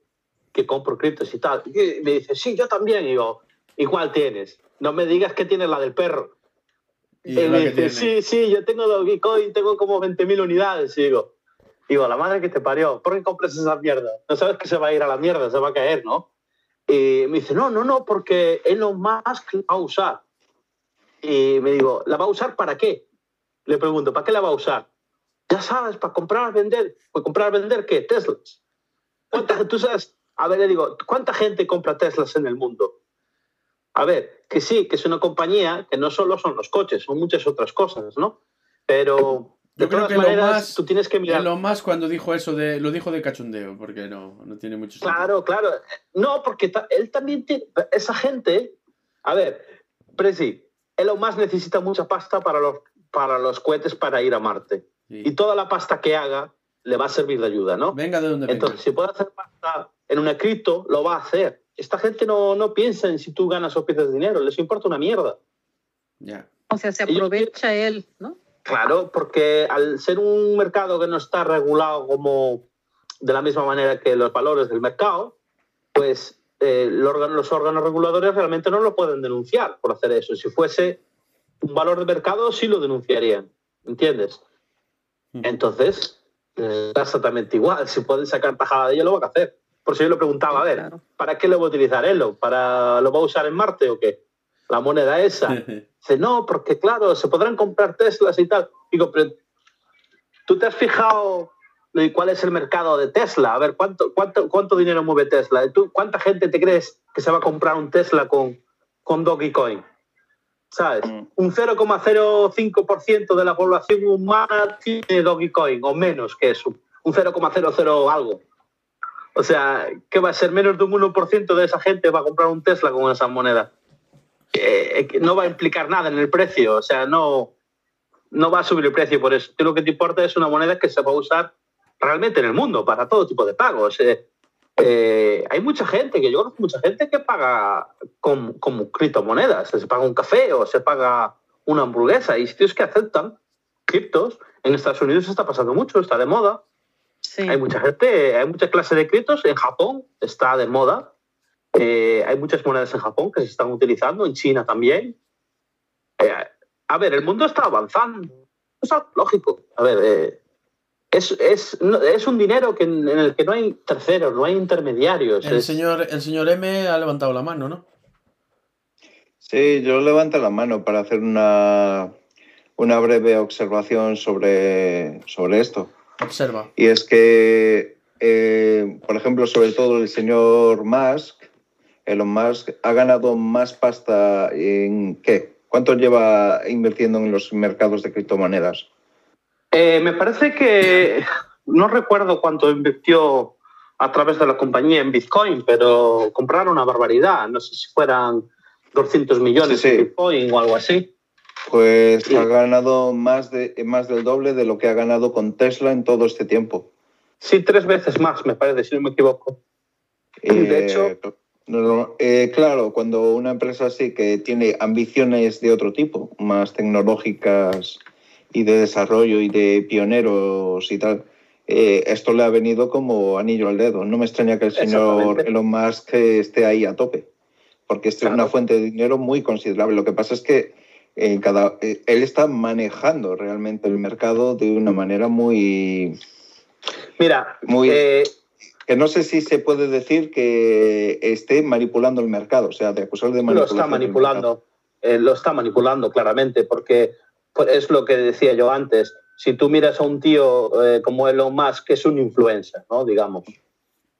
[SPEAKER 2] que compro criptos y tal. Y me dice, sí, yo también. Y digo, ¿y cuál tienes? No me digas que tienes la del perro.
[SPEAKER 1] Y
[SPEAKER 2] Y me dice, sí, sí, yo tengo Dogecoin, tengo como 20.000 unidades. Y digo, digo, la madre que te parió, ¿por qué compras esa mierda? No sabes que se va a ir a la mierda, se va a caer, ¿no? Y me dice, no, no, no, porque Elon Musk la va a usar. Y me digo, ¿la va a usar para qué? Le pregunto, ¿para qué la va a usar? Ya sabes, para comprar, vender. ¿Para comprar, vender qué? Teslas. ¿Cuánta, tú sabes, a ver, le digo, ¿cuánta gente compra Teslas en el mundo? A ver, que sí, que es una compañía que no solo son los coches, son muchas otras cosas, ¿no? Pero
[SPEAKER 1] Yo creo que lo
[SPEAKER 2] maneras,
[SPEAKER 1] más-
[SPEAKER 2] tú tienes que mirar.
[SPEAKER 1] Elon Musk cuando dijo eso de lo dijo de cachondeo, porque no, no tiene mucho sentido.
[SPEAKER 2] Claro, claro. No, porque ta- él también tiene. Esa gente. A ver, Presi, Elon Musk necesita mucha pasta para los, para los cohetes para ir a Marte.
[SPEAKER 1] Sí.
[SPEAKER 2] Y toda la pasta que haga le va a servir de ayuda, ¿no?
[SPEAKER 1] Venga de donde venga.
[SPEAKER 2] Entonces, si puede hacer pasta en una cripto, lo va a hacer. Esta gente no, no piensa en si tú ganas o pierdes dinero, les importa una mierda.
[SPEAKER 1] Ya.
[SPEAKER 3] O sea, se
[SPEAKER 2] Ellos-
[SPEAKER 3] aprovecha él, ¿no?
[SPEAKER 2] Claro, porque al ser un mercado que no está regulado como de la misma manera que los valores del mercado, pues eh, los órganos reguladores realmente no lo pueden denunciar por hacer eso. Si fuese un valor de mercado, sí lo denunciarían, ¿entiendes? Entonces, eh, exactamente igual. Si pueden sacar tajada de ello, lo van a hacer. Por eso yo le preguntaba, a ver. ¿para qué lo va a utilizar él? ¿Para, ¿Lo va a usar en Marte o qué? La moneda esa. Dice, no, porque claro, se podrán comprar Teslas y tal. Digo, pero ¿tú te has fijado cuál es el mercado de Tesla? A ver, ¿cuánto, cuánto, cuánto dinero mueve Tesla? ¿Tú, ¿Cuánta gente te crees que se va a comprar un Tesla con, con Dogecoin? ¿Sabes?
[SPEAKER 4] Mm.
[SPEAKER 2] Un 0,05% de la población humana tiene Dogecoin, o menos que eso. Un 0,00 algo. O sea, ¿qué va a ser? Menos de un 1% de esa gente va a comprar un Tesla con esa moneda eh, no va a implicar nada en el precio, o sea, no, no va a subir el precio por eso. Lo que te importa es una moneda que se va a usar realmente en el mundo para todo tipo de pagos. Eh, eh, hay mucha gente, que yo conozco mucha gente que paga con, con criptomonedas, se paga un café o se paga una hamburguesa. Hay sitios que aceptan criptos. En Estados Unidos está pasando mucho, está de moda.
[SPEAKER 3] Sí.
[SPEAKER 2] Hay mucha gente, hay mucha clase de criptos. En Japón está de moda. Eh, hay muchas monedas en Japón que se están utilizando, en China también. Eh, a ver, el mundo está avanzando. Es lógico. A ver, eh, es, es, no- es un dinero que, en el que no hay terceros, no hay intermediarios.
[SPEAKER 1] El
[SPEAKER 2] Es-
[SPEAKER 1] señor, el señor M ha levantado la mano, ¿no?
[SPEAKER 4] Sí, yo levanto la mano para hacer una, una breve observación sobre, sobre esto.
[SPEAKER 1] Observa.
[SPEAKER 4] Y es que, eh, por ejemplo, sobre todo el señor Musk, Elon Musk, ha ganado más pasta en qué? ¿Cuánto lleva invirtiendo en los mercados de criptomonedas?
[SPEAKER 2] Eh, me parece que no recuerdo cuánto invirtió a través de la compañía en Bitcoin, pero compraron una barbaridad. No sé si fueran 200 millones
[SPEAKER 4] Sí, sí.
[SPEAKER 2] en Bitcoin o algo así.
[SPEAKER 4] Pues
[SPEAKER 2] Sí.
[SPEAKER 4] ha ganado más, de, más del doble de lo que ha ganado con Tesla en todo este tiempo.
[SPEAKER 2] Sí, tres veces más, me parece, si no me equivoco. De
[SPEAKER 4] Eh,
[SPEAKER 2] hecho-
[SPEAKER 4] No, eh, claro, cuando una empresa así que tiene ambiciones de otro tipo, más tecnológicas y de desarrollo y de pioneros y tal, eh, esto le ha venido como anillo al dedo. No me extraña que el señor. Elon Musk esté ahí a tope, porque esto es una fuente de dinero muy considerable. Lo que pasa es que eh, cada, eh, él está manejando realmente el mercado de una manera muy...
[SPEAKER 2] Mira,
[SPEAKER 4] Muy-
[SPEAKER 2] eh,
[SPEAKER 4] que no sé si se puede decir que esté manipulando el mercado, o sea, de acusar de
[SPEAKER 2] lo
[SPEAKER 4] manipulación.
[SPEAKER 2] está
[SPEAKER 4] del
[SPEAKER 2] manipulando. eh, lo está manipulando claramente, porque pues, es lo que decía yo antes. Si tú miras a un tío eh, como Elon Musk, que es un influencer, ¿no? Digamos.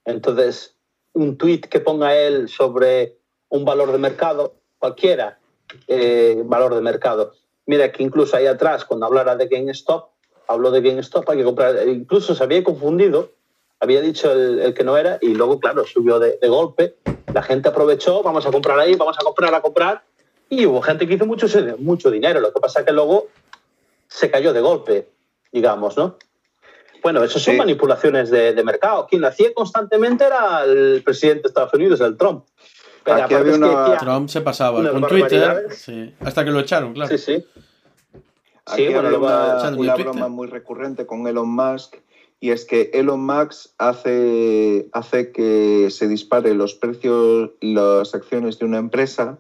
[SPEAKER 2] Entonces, un tweet que ponga él sobre un valor de mercado, cualquiera eh, valor de mercado. Mira que incluso ahí atrás, cuando hablara de GameStop, habló de GameStop, hay que comprar. Incluso se había confundido, había dicho el, el que no era, y luego, claro, subió de, de golpe. La gente aprovechó, vamos a comprar ahí, vamos a comprar, a comprar. Y hubo gente que hizo mucho, mucho dinero. Lo que pasa es que luego se cayó de golpe, digamos, ¿no? Bueno, eso son
[SPEAKER 4] Sí.
[SPEAKER 2] manipulaciones de, de mercado. Quien lo hacía constantemente era el presidente de Estados Unidos, el Trump. Pero
[SPEAKER 4] Aquí había
[SPEAKER 2] es que
[SPEAKER 4] una-
[SPEAKER 1] Trump se pasaba con Twitter. sí, hasta que lo echaron, claro.
[SPEAKER 2] Sí, sí.
[SPEAKER 4] Aquí
[SPEAKER 2] Sí, bueno,
[SPEAKER 4] había
[SPEAKER 2] lo va
[SPEAKER 4] una, una broma muy recurrente con Elon Musk y es que Elon Musk hace, hace que se dispare los precios, las acciones de una empresa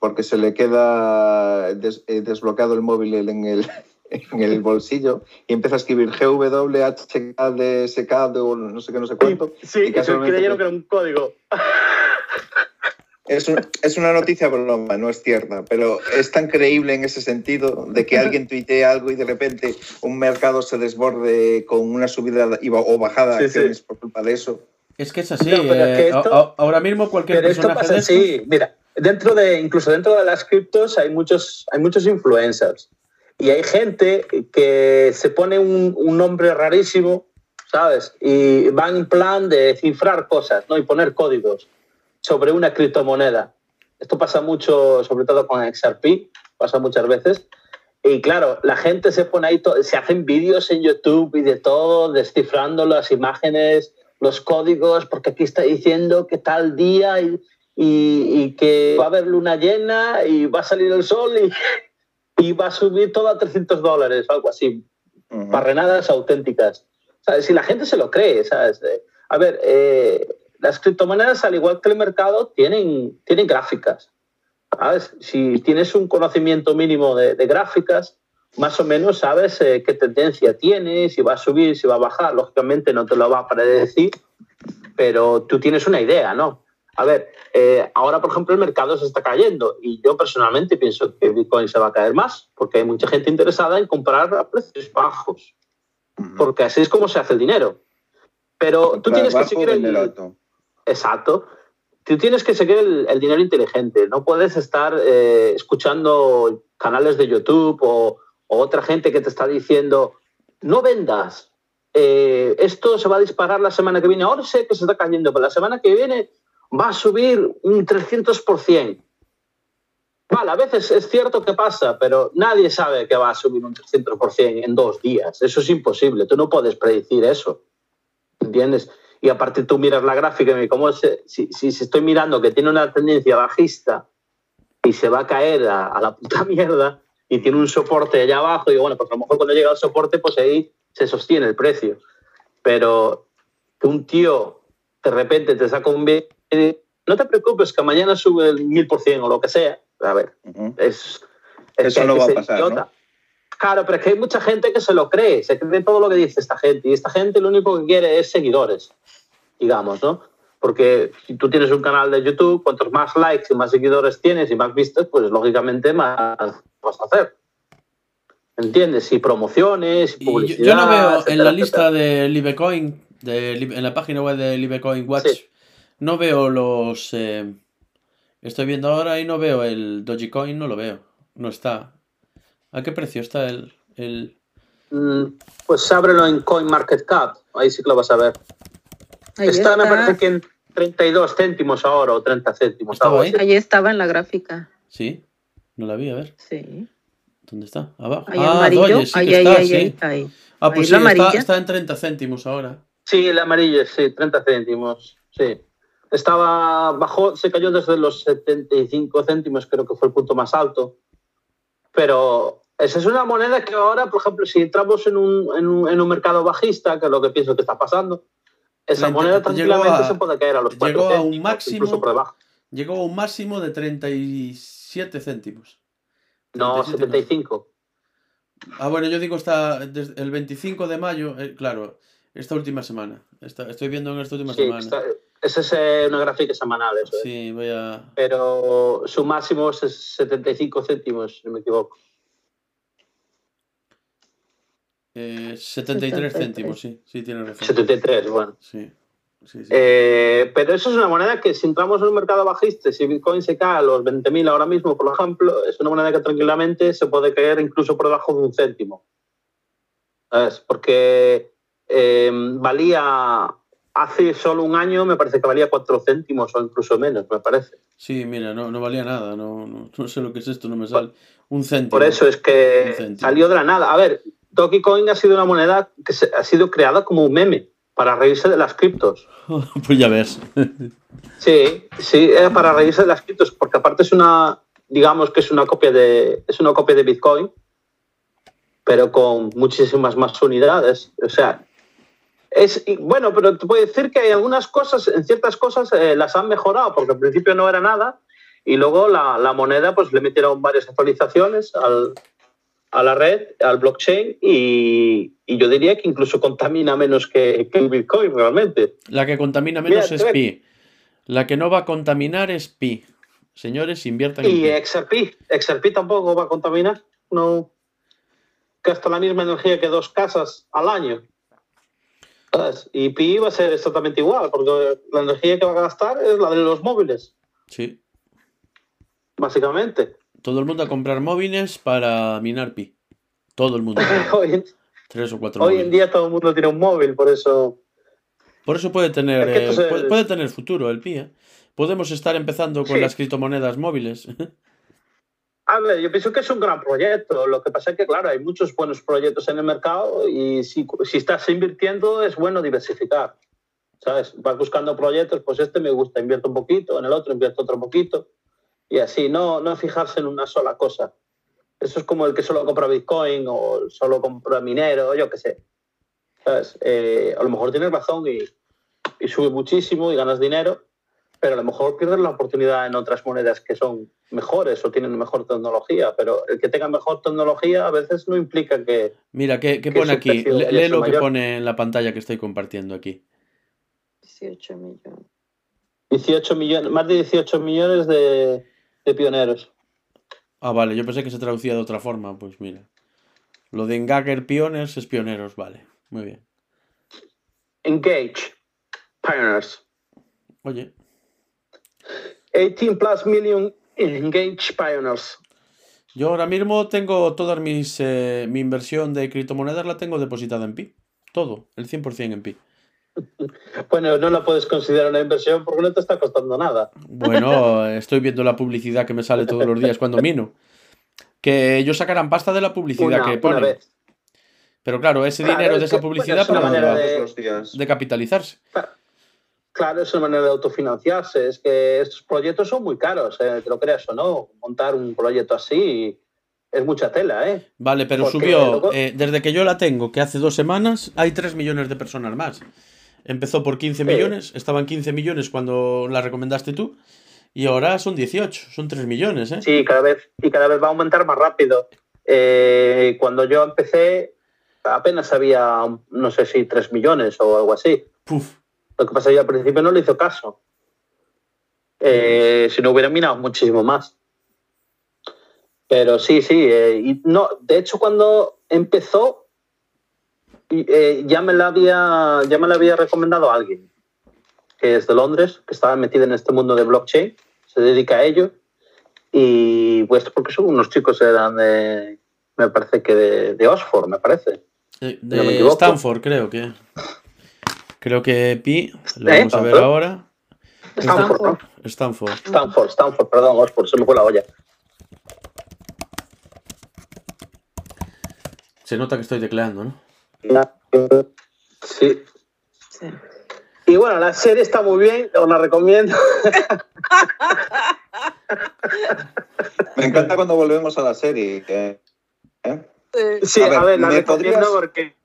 [SPEAKER 4] porque se le queda des- eh, desbloqueado el móvil en el, en el bolsillo y empieza a escribir GWHKDSK o no sé qué, no sé cuánto.
[SPEAKER 2] Sí,
[SPEAKER 4] Y
[SPEAKER 2] que se
[SPEAKER 4] casualmente-
[SPEAKER 2] creyeron que era un código.
[SPEAKER 4] Es, un- es una noticia broma, no es cierta, pero es tan creíble en ese sentido de que alguien tuitee algo y de repente un mercado se desborde con una subida o bajada de
[SPEAKER 2] Sí, sí.
[SPEAKER 4] acciones por culpa de eso.
[SPEAKER 1] Es que es así.
[SPEAKER 2] No, pero es que
[SPEAKER 1] eh,
[SPEAKER 2] esto-
[SPEAKER 1] ahora mismo cualquier
[SPEAKER 2] Pero esto
[SPEAKER 1] personaje
[SPEAKER 2] pasa
[SPEAKER 1] de estos-
[SPEAKER 2] así. Mira, dentro de, incluso dentro de las criptos hay muchos, hay muchos influencers. Y hay gente que se pone un, un nombre rarísimo, ¿sabes? Y van en plan de cifrar cosas, ¿no? Y poner códigos sobre una criptomoneda. Esto pasa mucho, sobre todo con XRP, pasa muchas veces. Y claro, la gente se pone ahí, se hacen vídeos en YouTube y de todo, descifrando las imágenes, los códigos, porque aquí está diciendo que tal día y, y- y que va a haber luna llena y va a salir el sol y, y va a subir todo a 300 dólares, algo así.
[SPEAKER 4] Ujú.
[SPEAKER 2] Barrenadas auténticas. ¿Sabes? Si la gente se lo cree, ¿sabes? Eh, A ver, eh, las criptomonedas, al igual que el mercado, tienen, tienen gráficas. ¿Sabes? Si tienes un conocimiento mínimo de, de gráficas, más o menos sabes eh, qué tendencia tiene, si va a subir, si va a bajar. Lógicamente no te lo va a predecir, pero tú tienes una idea, ¿no? A ver, eh, ahora por ejemplo el mercado se está cayendo y yo personalmente pienso que Bitcoin se va a caer más porque hay mucha gente interesada en comprar a precios bajos, porque así es como se hace el dinero. Pero tú tienes que seguir el. Exacto. Tú tienes que seguir el, dinero inteligente. No puedes estar eh, escuchando canales de YouTube o, o otra gente que te está diciendo, no vendas. eh, esto se va a disparar la semana que viene. Ahora sé que se está cayendo, pero la semana que viene va a subir un 300%. Vale, a veces es cierto que pasa, pero nadie sabe que va a subir un 300% en dos días. Eso es imposible. Tú no puedes predecir eso. ¿Entiendes? Y aparte tú miras la gráfica y cómo se, si, si, estoy mirando que tiene una tendencia bajista y se va a caer a, a la puta mierda y tiene un soporte allá abajo, digo, bueno, pues a lo mejor cuando llega al soporte, pues ahí se sostiene el precio. Pero que un tío de repente te saca un vídeo, no te preocupes que mañana sube el 1000% o lo que sea. A ver,
[SPEAKER 4] Ujú.
[SPEAKER 2] es, es
[SPEAKER 4] Eso no va a pasar.
[SPEAKER 2] Claro, pero es que hay mucha gente que se lo cree, se cree todo lo que dice esta gente. Y esta gente lo único que quiere es seguidores, digamos, ¿no? Porque si tú tienes un canal de YouTube, cuantos más likes y más seguidores tienes y más vistas, pues lógicamente más vas a hacer. ¿Entiendes? Y promociones, y
[SPEAKER 1] Y yo,
[SPEAKER 2] publicidad.
[SPEAKER 1] yo no veo en la
[SPEAKER 2] etcétera.
[SPEAKER 1] lista de Libecoin, de, en la página web de Libecoin Watch,
[SPEAKER 2] Sí.
[SPEAKER 1] no veo los... eh, estoy viendo ahora y no veo el Dogecoin, no lo veo. No está. ¿A qué precio está el...? el...
[SPEAKER 2] Mm, Pues ábrelo en CoinMarketCap, ahí sí que lo vas a ver.
[SPEAKER 3] Ahí
[SPEAKER 2] está, me
[SPEAKER 3] está.
[SPEAKER 2] parece que en 32 céntimos ahora o 30 céntimos.
[SPEAKER 1] ¿Estaba
[SPEAKER 2] algo
[SPEAKER 1] ahí?
[SPEAKER 3] Ahí estaba en la gráfica.
[SPEAKER 1] Sí, no la vi, a ver.
[SPEAKER 3] Sí.
[SPEAKER 1] ¿Dónde está? Abajo.
[SPEAKER 3] Ahí
[SPEAKER 1] ah,
[SPEAKER 3] amarillo.
[SPEAKER 1] Doge, sí que
[SPEAKER 3] ahí, ahí,
[SPEAKER 1] está,
[SPEAKER 3] ahí,
[SPEAKER 1] sí.
[SPEAKER 3] ahí, ahí.
[SPEAKER 1] Ah, pues
[SPEAKER 3] Ahí
[SPEAKER 1] sí, está, está en 30 céntimos ahora.
[SPEAKER 2] Sí, el amarillo, sí, 30 céntimos. Sí. estaba bajó, se cayó desde los 75 céntimos, creo que fue el punto más alto. Pero esa es una moneda que ahora, por ejemplo, si entramos en un, en un, en un mercado bajista, que es lo que pienso que está pasando, esa moneda tranquilamente
[SPEAKER 1] a-
[SPEAKER 2] se puede caer a los 4
[SPEAKER 1] llegó a un máximo-
[SPEAKER 2] incluso por debajo.
[SPEAKER 1] Llegó a un máximo de 37 céntimos.
[SPEAKER 2] No,
[SPEAKER 1] 37
[SPEAKER 2] 75.
[SPEAKER 1] Ah, bueno, yo digo desde el 25 de mayo, eh, claro, esta última semana. Esta- estoy viendo en esta última
[SPEAKER 2] Sí,
[SPEAKER 1] semana.
[SPEAKER 2] está- esa es eh, una gráfica semanal, eso. eh.
[SPEAKER 1] Sí, voy a...
[SPEAKER 2] Pero su máximo es 75 céntimos, si no me equivoco.
[SPEAKER 1] Eh, 73 céntimos, sí, sí, tiene razón.
[SPEAKER 2] 73, bueno.
[SPEAKER 1] Sí, sí, sí.
[SPEAKER 2] Eh, pero eso es una moneda que si entramos en un mercado bajista, si Bitcoin se cae a los 20.000 ahora mismo, por ejemplo, es una moneda que tranquilamente se puede caer incluso por debajo de un céntimo. ¿Sabes? Porque eh, valía hace solo un año, me parece que valía 4 céntimos o incluso menos, me parece.
[SPEAKER 1] Sí, mira, no, no valía nada, no, no, no sé lo que es esto, no me sale. Un céntimo.
[SPEAKER 2] Por eso es que salió de la nada. A ver, Dogecoin ha sido una moneda que se- ha sido creada como un meme para reírse de las criptos.
[SPEAKER 1] pues ya ves.
[SPEAKER 2] Sí, sí, era para reírse de las criptos, porque aparte es una, digamos que es una copia de, es una copia de Bitcoin, pero con muchísimas más unidades. O sea, es bueno, pero te puedo decir que hay algunas cosas, en ciertas cosas eh, las han mejorado, porque al principio no era nada, y luego la, la moneda, pues le metieron varias actualizaciones al, a la red, al blockchain, y, y yo diría que incluso contamina menos que, que el Bitcoin realmente.
[SPEAKER 1] La que contamina menos
[SPEAKER 2] Mira,
[SPEAKER 1] es pi. La que no va a contaminar es pi. Señores, inviertan en
[SPEAKER 2] Y. XRP, XRP tampoco va a contaminar, no gasta la misma energía que dos casas al año. ¿Sabes? Y Pi va a ser exactamente igual, porque la energía que va a gastar es la de los móviles,
[SPEAKER 1] Sí.
[SPEAKER 2] básicamente.
[SPEAKER 1] Todo el mundo a comprar móviles para minar pi. Todo el mundo.
[SPEAKER 2] Hoy, en-
[SPEAKER 1] Tres o cuatro
[SPEAKER 2] hoy en
[SPEAKER 1] móviles.
[SPEAKER 2] día todo el mundo tiene un móvil, por eso.
[SPEAKER 1] Por eso puede tener,
[SPEAKER 2] Es que
[SPEAKER 1] eh, puede,
[SPEAKER 2] el-
[SPEAKER 1] puede tener futuro el pi. ¿eh? Podemos estar empezando con
[SPEAKER 2] Sí.
[SPEAKER 1] las criptomonedas móviles.
[SPEAKER 2] A ver, yo pienso que es un gran proyecto. Lo que pasa es que, claro, hay muchos buenos proyectos en el mercado y si, si estás invirtiendo es bueno diversificar. ¿Sabes? Vas buscando proyectos, pues este me gusta, invierto un poquito, en el otro invierto otro poquito. Y así, no, no fijarse en una sola cosa. Eso es como el que solo compra Bitcoin o solo compra minero, yo qué sé. ¿Sabes? Eh, a lo mejor tienes razón y, y sube muchísimo y ganas dinero, pero a lo mejor pierdes la oportunidad en otras monedas que son mejores o tienen mejor tecnología, pero el que tenga mejor tecnología a veces no implica que...
[SPEAKER 1] Mira, ¿qué, qué
[SPEAKER 2] Que
[SPEAKER 1] pone aquí? lee lo que
[SPEAKER 2] mayor.
[SPEAKER 1] pone en la pantalla que estoy compartiendo aquí.
[SPEAKER 3] 18 millones.
[SPEAKER 2] 18 millones, más de 18 millones de, de pioneros.
[SPEAKER 1] Ah, vale, yo pensé que se traducía de otra forma. Pues mira. Lo de Engager Pioneers es pioneros, vale. Muy bien.
[SPEAKER 2] Engage, pioneers.
[SPEAKER 1] Oye,
[SPEAKER 2] 18 plus million engage pioneers.
[SPEAKER 1] yo ahora mismo tengo todas mis. eh, mi inversión de criptomonedas la tengo depositada en pi. Todo, el 100% en pi.
[SPEAKER 2] Bueno, no la puedes considerar una inversión porque no te está costando nada.
[SPEAKER 1] Bueno, estoy viendo la publicidad que me sale todos los días cuando mino. Que ellos sacarán pasta de la publicidad
[SPEAKER 2] Una,
[SPEAKER 1] que
[SPEAKER 2] una
[SPEAKER 1] ponen.
[SPEAKER 2] vez.
[SPEAKER 1] Pero claro, ese
[SPEAKER 2] Claro,
[SPEAKER 1] dinero
[SPEAKER 2] es
[SPEAKER 1] de esa publicidad para
[SPEAKER 2] manera
[SPEAKER 1] de... capitalizarse.
[SPEAKER 2] Claro, es una manera de autofinanciarse. Es que estos proyectos son muy caros, eh, te lo creas o no. Montar un proyecto así es mucha tela, ¿eh?
[SPEAKER 1] Vale, pero
[SPEAKER 2] Porque
[SPEAKER 1] subió,
[SPEAKER 2] luego-
[SPEAKER 1] eh, desde que yo la tengo, que hace dos semanas, hay 3 millones de personas más. Empezó por 15
[SPEAKER 2] Sí.
[SPEAKER 1] millones, estaban 15 millones cuando la recomendaste tú, y ahora son 18, son 3 millones, ¿eh?
[SPEAKER 2] Sí, cada vez, y cada vez va a aumentar más rápido. Eh, cuando yo empecé, apenas había, no sé si 3 millones o algo así.
[SPEAKER 1] Puf.
[SPEAKER 2] Lo que pasa es que al principio no le hizo caso. Eh, si no hubiera minado muchísimo más. Pero sí, sí. eh, y no, de hecho, cuando empezó, eh, ya, me la había, ya me la había recomendado alguien, que es de Londres, que estaba metido en este mundo de blockchain, se dedica a ello. Y pues porque son unos chicos, eran de, me parece que de, de Oxford, me parece.
[SPEAKER 1] Eh,
[SPEAKER 2] no me
[SPEAKER 1] de. Stanford, creo que. Creo que Pi, lo
[SPEAKER 2] ¿Eh?
[SPEAKER 1] vamos a ver
[SPEAKER 2] ¿Stanford?
[SPEAKER 1] ahora.
[SPEAKER 2] Stanford, ¿no?
[SPEAKER 1] Stanford.
[SPEAKER 2] Stanford, Stanford, perdón, Oxford, se me fue la olla.
[SPEAKER 1] Se nota que estoy tecleando, ¿no?
[SPEAKER 2] Sí,
[SPEAKER 3] Sí.
[SPEAKER 2] Y bueno, la serie está muy bien, os la recomiendo.
[SPEAKER 4] Me encanta cuando volvemos a la serie. ¿eh?
[SPEAKER 2] Sí, a ver,
[SPEAKER 4] A ver,
[SPEAKER 2] la
[SPEAKER 4] ¿me
[SPEAKER 2] recomiendo
[SPEAKER 4] podrías-
[SPEAKER 2] porque,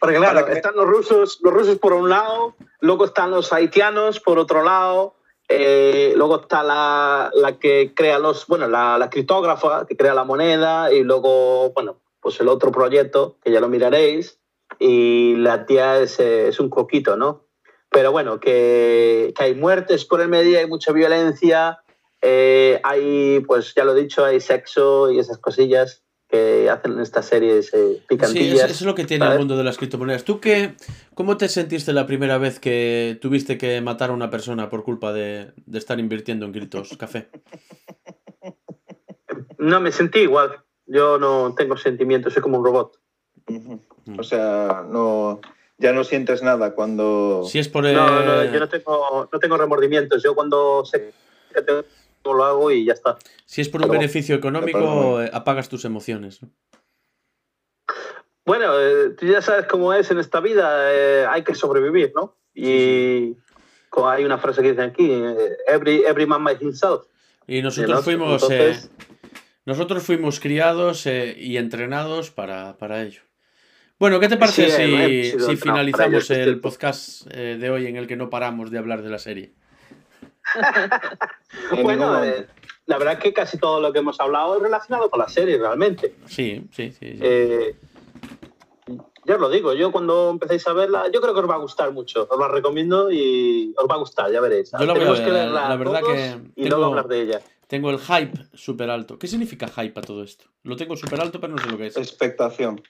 [SPEAKER 2] porque claro,
[SPEAKER 4] que-
[SPEAKER 2] están los rusos, los rusos por un lado, luego están los haitianos por otro lado, eh, luego está la, la que crea los, bueno, la, la criptógrafa que crea la moneda y luego, bueno, pues el otro proyecto que ya lo miraréis y la tía es, eh, es un coquito, ¿no? Pero bueno, que, que hay muertes por el medio, hay mucha violencia, eh, hay, pues ya lo he dicho, hay sexo y esas cosillas que hacen en estas series eh,
[SPEAKER 1] Sí, eso,
[SPEAKER 2] picantillas.
[SPEAKER 1] eso es lo que tiene
[SPEAKER 2] ¿sabes?
[SPEAKER 1] el mundo de las criptomonedas. ¿Tú qué, cómo te sentiste la primera vez que tuviste que matar a una persona por culpa de, de estar invirtiendo en criptos, café?
[SPEAKER 2] No, me sentí igual. Yo no tengo sentimientos, soy como un robot.
[SPEAKER 4] O sea, no, ya no sientes nada cuando...
[SPEAKER 1] Si es por el...
[SPEAKER 2] No, no, yo no tengo, no tengo remordimientos. Yo cuando sé que tengo, lo hago y ya está.
[SPEAKER 1] Si es por un
[SPEAKER 4] Pero-
[SPEAKER 1] beneficio económico, eh, apagas tus emociones. ¿no?
[SPEAKER 2] Bueno, eh, tú ya sabes cómo es en esta vida, eh, hay que sobrevivir, ¿no? Y hay una frase que dicen aquí, eh, every, every man by himself.
[SPEAKER 1] Y nosotros
[SPEAKER 2] ¿no?
[SPEAKER 1] fuimos,
[SPEAKER 2] Entonces-
[SPEAKER 1] eh, nosotros fuimos criados eh, y entrenados para, para ello. Bueno, ¿qué te parece
[SPEAKER 2] Sí,
[SPEAKER 1] si, finalizamos el podcast eh, de hoy en el que no paramos de hablar de la serie?
[SPEAKER 2] Bueno, eh, la verdad es que casi todo lo que hemos hablado es relacionado con la serie, realmente.
[SPEAKER 1] Sí, sí, sí. sí.
[SPEAKER 2] Eh, ya os lo digo, yo cuando empecéis a verla, yo creo que os va a gustar mucho. Os la recomiendo y os va a gustar, ya veréis.
[SPEAKER 1] Yo la voy a ver,
[SPEAKER 2] que
[SPEAKER 1] la- la verdad que
[SPEAKER 2] y
[SPEAKER 1] tengo-
[SPEAKER 2] luego hablar de ella.
[SPEAKER 1] Tengo el hype súper alto. ¿Qué significa hype a todo esto? Lo tengo súper alto, pero no sé lo que es.
[SPEAKER 4] Expectación.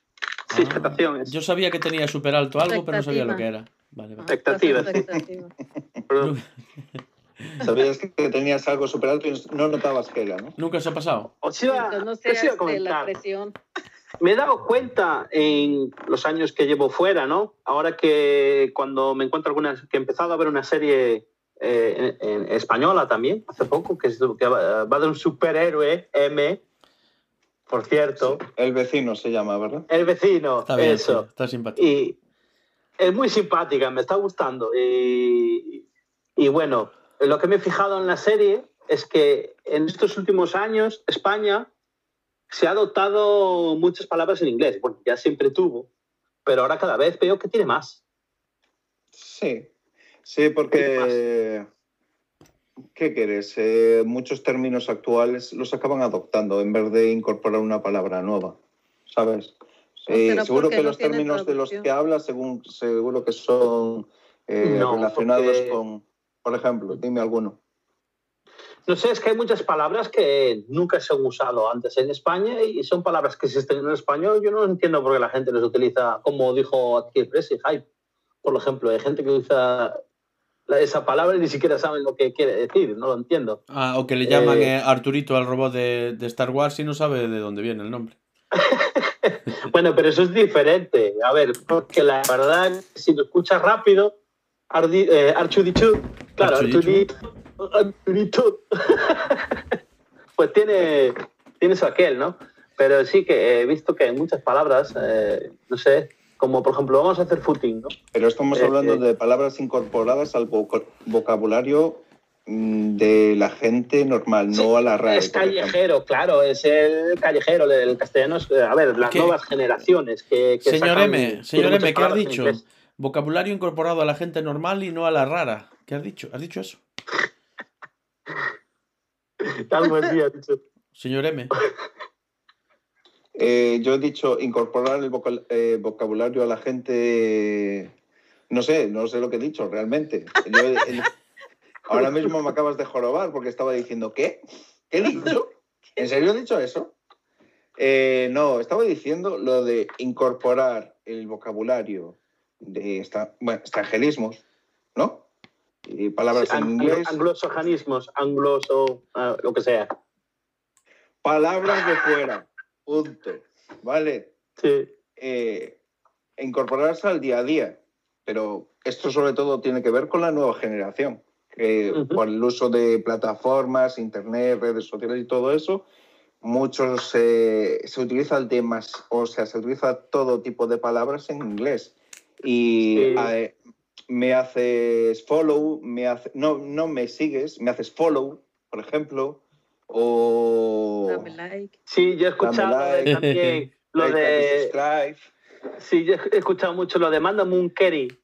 [SPEAKER 2] Sí,
[SPEAKER 1] Ah,
[SPEAKER 2] expectación es.
[SPEAKER 1] Yo sabía que tenía súper alto algo, pero no sabía lo que era. Vale, vale.
[SPEAKER 2] Expectativa, sí.
[SPEAKER 3] Expectativa.
[SPEAKER 2] Perdón.
[SPEAKER 4] Sabías que tenías algo súper alto y no notabas que era, ¿no?
[SPEAKER 1] ¿Nunca os ha pasado?
[SPEAKER 3] No
[SPEAKER 2] os
[SPEAKER 3] sea
[SPEAKER 2] a
[SPEAKER 3] este, la presión.
[SPEAKER 2] Me he dado cuenta en los años que llevo fuera, ¿no? Ahora que cuando me encuentro alguna, que he empezado a ver una serie eh, en, en española también, hace poco, que, es, que va, va de un superhéroe, M, por cierto,
[SPEAKER 4] El vecino se llama, ¿verdad?
[SPEAKER 2] el vecino,
[SPEAKER 1] Está bien,
[SPEAKER 2] eso.
[SPEAKER 1] sí, está simpático.
[SPEAKER 2] Y es muy simpática, me está gustando. Y, y bueno, lo que me he fijado en la serie es que en estos últimos años España se ha adoptado muchas palabras en inglés. Bueno, ya siempre tuvo, pero ahora cada vez veo que tiene más.
[SPEAKER 4] Sí. Sí, porque... ¿Qué quieres? Eh, muchos términos actuales los acaban adoptando en vez de incorporar una palabra nueva, ¿sabes? Eh, seguro que
[SPEAKER 3] no
[SPEAKER 4] los términos de los que hablas según, seguro que son eh,
[SPEAKER 2] No,
[SPEAKER 4] relacionados
[SPEAKER 2] porque-
[SPEAKER 4] con... Por ejemplo, dime alguno.
[SPEAKER 2] No sé, es que hay muchas palabras que nunca se han usado antes en España y son palabras que existen en español. Yo no entiendo por qué la gente las utiliza, como dijo aquí el Presi, hype. Por ejemplo, hay gente que usa esa palabra y ni siquiera saben lo que quiere decir, no lo entiendo.
[SPEAKER 1] Ah, o que le llaman
[SPEAKER 2] Eh,
[SPEAKER 1] eh, Arturito al robot de, de Star Wars y no sabe de dónde viene el nombre.
[SPEAKER 2] Bueno, pero eso es diferente. A ver, porque la verdad, si lo escuchas rápido, Ardi, eh, Archudichu, claro,
[SPEAKER 1] Archudichu.
[SPEAKER 2] Arturito, Arturito, pues tiene, tiene eso aquel, ¿no? Pero sí que he visto que hay muchas palabras, eh, no sé, como por ejemplo, vamos a hacer footing, ¿no?
[SPEAKER 4] Pero estamos
[SPEAKER 2] Eh,
[SPEAKER 4] hablando
[SPEAKER 2] eh.
[SPEAKER 4] de palabras incorporadas al voc- vocabulario mm, de la gente normal, no a la RAE.
[SPEAKER 2] es callejero, claro, es el callejero, el castellano es, a ver, las
[SPEAKER 1] ¿Qué?
[SPEAKER 2] nuevas generaciones que... que
[SPEAKER 1] Señor
[SPEAKER 2] sacan-
[SPEAKER 1] M, señor M, ¿qué has dicho? Vocabulario incorporado a la gente normal y no a la rara. ¿Qué has dicho? ¿Has dicho eso?
[SPEAKER 2] Algo así has dicho.
[SPEAKER 1] Señor M.
[SPEAKER 4] Eh, yo he dicho incorporar el vocal- eh, vocabulario a la gente. No sé, no sé lo que he dicho realmente. Yo, el- ahora mismo me acabas de jorobar porque estaba diciendo, ¿qué? ¿Qué he dicho? ¿En serio he dicho eso? Eh, no, estaba diciendo lo de incorporar el vocabulario de esta, bueno, extranjerismos, ¿no? Y palabras en inglés,
[SPEAKER 2] Anglosajanismos, angloso, ah, lo que sea.
[SPEAKER 4] palabras de fuera, punto. ¿Vale?
[SPEAKER 2] Sí.
[SPEAKER 4] eh, incorporarse al día a día. Pero esto sobre todo tiene que ver con la nueva generación, que por el uso de plataformas, internet, redes sociales y todo eso, muchos eh, se utiliza el temas, o sea, se utiliza todo tipo de palabras en inglés. Y
[SPEAKER 2] Sí.
[SPEAKER 4] eh, me haces follow, me hace, no, no me sigues, me haces follow, por ejemplo, o
[SPEAKER 3] Dame like.
[SPEAKER 2] Sí, yo he escuchado
[SPEAKER 4] like.
[SPEAKER 2] también lo
[SPEAKER 4] like,
[SPEAKER 2] de. Sí, yo he escuchado mucho lo de mándame un Kerry.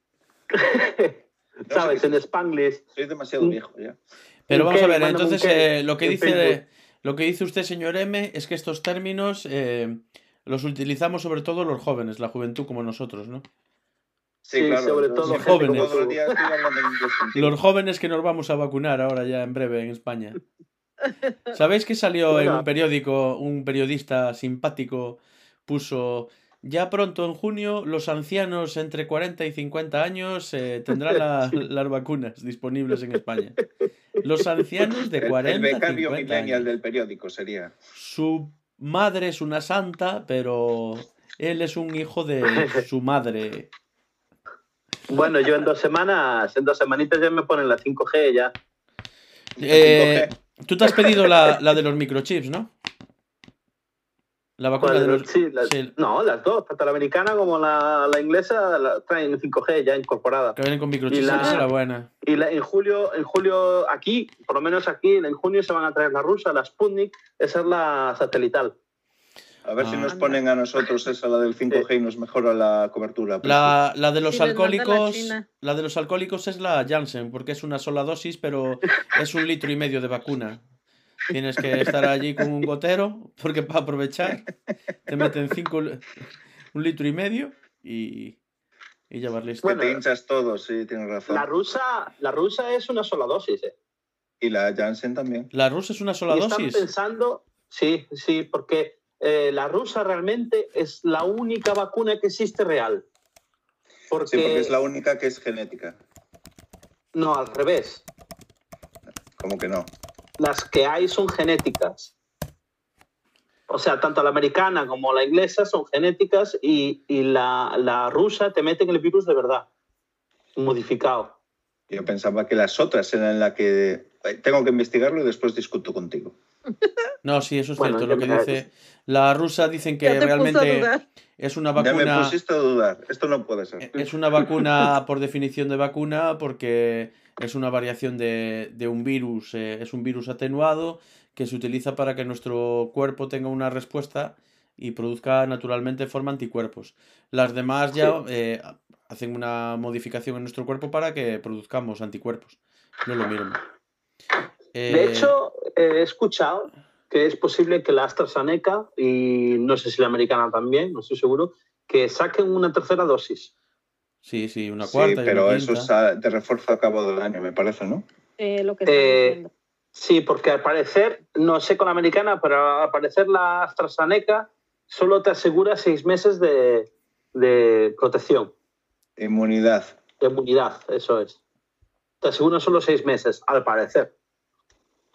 [SPEAKER 2] ¿Sabes? En
[SPEAKER 4] es.
[SPEAKER 2] Spanglish.
[SPEAKER 4] Soy demasiado viejo ya.
[SPEAKER 1] Pero
[SPEAKER 2] Un
[SPEAKER 1] vamos a ver, entonces eh, lo que dice lo que dice usted, señor M, es que estos términos eh, los utilizamos sobre todo los jóvenes, la juventud como nosotros, ¿no?
[SPEAKER 4] Sí,
[SPEAKER 2] Sí,
[SPEAKER 4] claro.
[SPEAKER 2] sobre todo
[SPEAKER 1] jóvenes.
[SPEAKER 4] Los contigo.
[SPEAKER 1] Los jóvenes que nos vamos a vacunar ahora ya en breve en España. ¿Sabéis que salió en un periódico, un periodista simpático puso, ya pronto en junio los ancianos entre 40 y 50 años eh, tendrán la- las vacunas disponibles en España? Los ancianos de
[SPEAKER 4] El-
[SPEAKER 1] 40
[SPEAKER 4] el becario
[SPEAKER 1] 50
[SPEAKER 4] millennial
[SPEAKER 1] años.
[SPEAKER 4] del periódico sería.
[SPEAKER 1] Su madre es una santa, pero él es un hijo de su madre.
[SPEAKER 2] Bueno, yo en dos semanas, en dos semanitas ya me ponen la 5G ya.
[SPEAKER 1] Eh, Tú te has pedido la, la de los microchips, ¿no? La vacuna
[SPEAKER 2] ¿Cuál
[SPEAKER 1] de los...
[SPEAKER 2] sí, las-
[SPEAKER 1] sí,
[SPEAKER 2] No, las dos, tanto la americana como la, la inglesa, la traen 5G ya incorporada.
[SPEAKER 1] que vienen con microchips,
[SPEAKER 2] Y la-
[SPEAKER 1] esa es la buena.
[SPEAKER 2] Y la- en julio, en julio aquí, por lo menos aquí, en junio se van a traer la rusa, la Sputnik, esa es la satelital.
[SPEAKER 4] A ver si
[SPEAKER 1] Ah.
[SPEAKER 4] nos ponen a nosotros esa, la del 5G, y nos mejora la cobertura.
[SPEAKER 1] La, la de los
[SPEAKER 3] la
[SPEAKER 1] alcohólicos,
[SPEAKER 3] China.
[SPEAKER 1] la de los alcohólicos es la Janssen, porque es una sola dosis, pero es un litro y medio de vacuna. Tienes que estar allí con un gotero, porque para aprovechar te meten cinco, un litro y medio y, y ya vas listo.
[SPEAKER 4] Que
[SPEAKER 2] Bueno,
[SPEAKER 4] te hinchas todo, sí, tienes razón.
[SPEAKER 2] La rusa, la rusa es una sola dosis. ¿eh?
[SPEAKER 4] Y la Janssen también.
[SPEAKER 1] La rusa es una sola
[SPEAKER 2] y están
[SPEAKER 1] dosis.
[SPEAKER 2] pensando, sí, sí, porque eh, la rusa realmente es la única vacuna que existe real. Porque,
[SPEAKER 4] Sí, porque es la única que es genética.
[SPEAKER 2] no, al revés.
[SPEAKER 4] Como que no.
[SPEAKER 2] Las que hay son genéticas. O sea, tanto la americana como la inglesa son genéticas y, y la, la rusa te meten el virus de verdad, modificado.
[SPEAKER 4] Yo pensaba que las otras eran la que. Tengo que investigarlo y después discuto contigo.
[SPEAKER 1] No, sí, eso es
[SPEAKER 2] Bueno,
[SPEAKER 1] cierto. Lo que dice la rusa dicen que realmente es una
[SPEAKER 4] Ya me
[SPEAKER 1] vacuna.
[SPEAKER 4] pusiste a dudar. Esto no puede ser.
[SPEAKER 1] Es una vacuna por definición de vacuna porque es una variación de, de un virus, eh, es un virus atenuado que se utiliza para que nuestro cuerpo tenga una respuesta y produzca naturalmente forma anticuerpos. Las demás ya eh, hacen una modificación en nuestro cuerpo para que produzcamos anticuerpos. No es lo mismo.
[SPEAKER 2] De
[SPEAKER 1] Eh,
[SPEAKER 2] hecho, eh, he escuchado que es posible que la AstraZeneca, y no sé si la americana también, no estoy seguro, que saquen una tercera dosis.
[SPEAKER 1] sí, sí, una
[SPEAKER 4] Sí,
[SPEAKER 1] cuarta y
[SPEAKER 4] pero
[SPEAKER 1] una
[SPEAKER 4] eso es a- de refuerzo a cabo del año, me parece, ¿no?
[SPEAKER 3] Eh, lo que
[SPEAKER 2] Eh. Sí, porque al parecer, no sé con la americana, pero al parecer la AstraZeneca solo te asegura seis meses de, de protección,
[SPEAKER 4] Inmunidad.
[SPEAKER 2] de inmunidad, eso es. Te asegura solo seis meses, al parecer.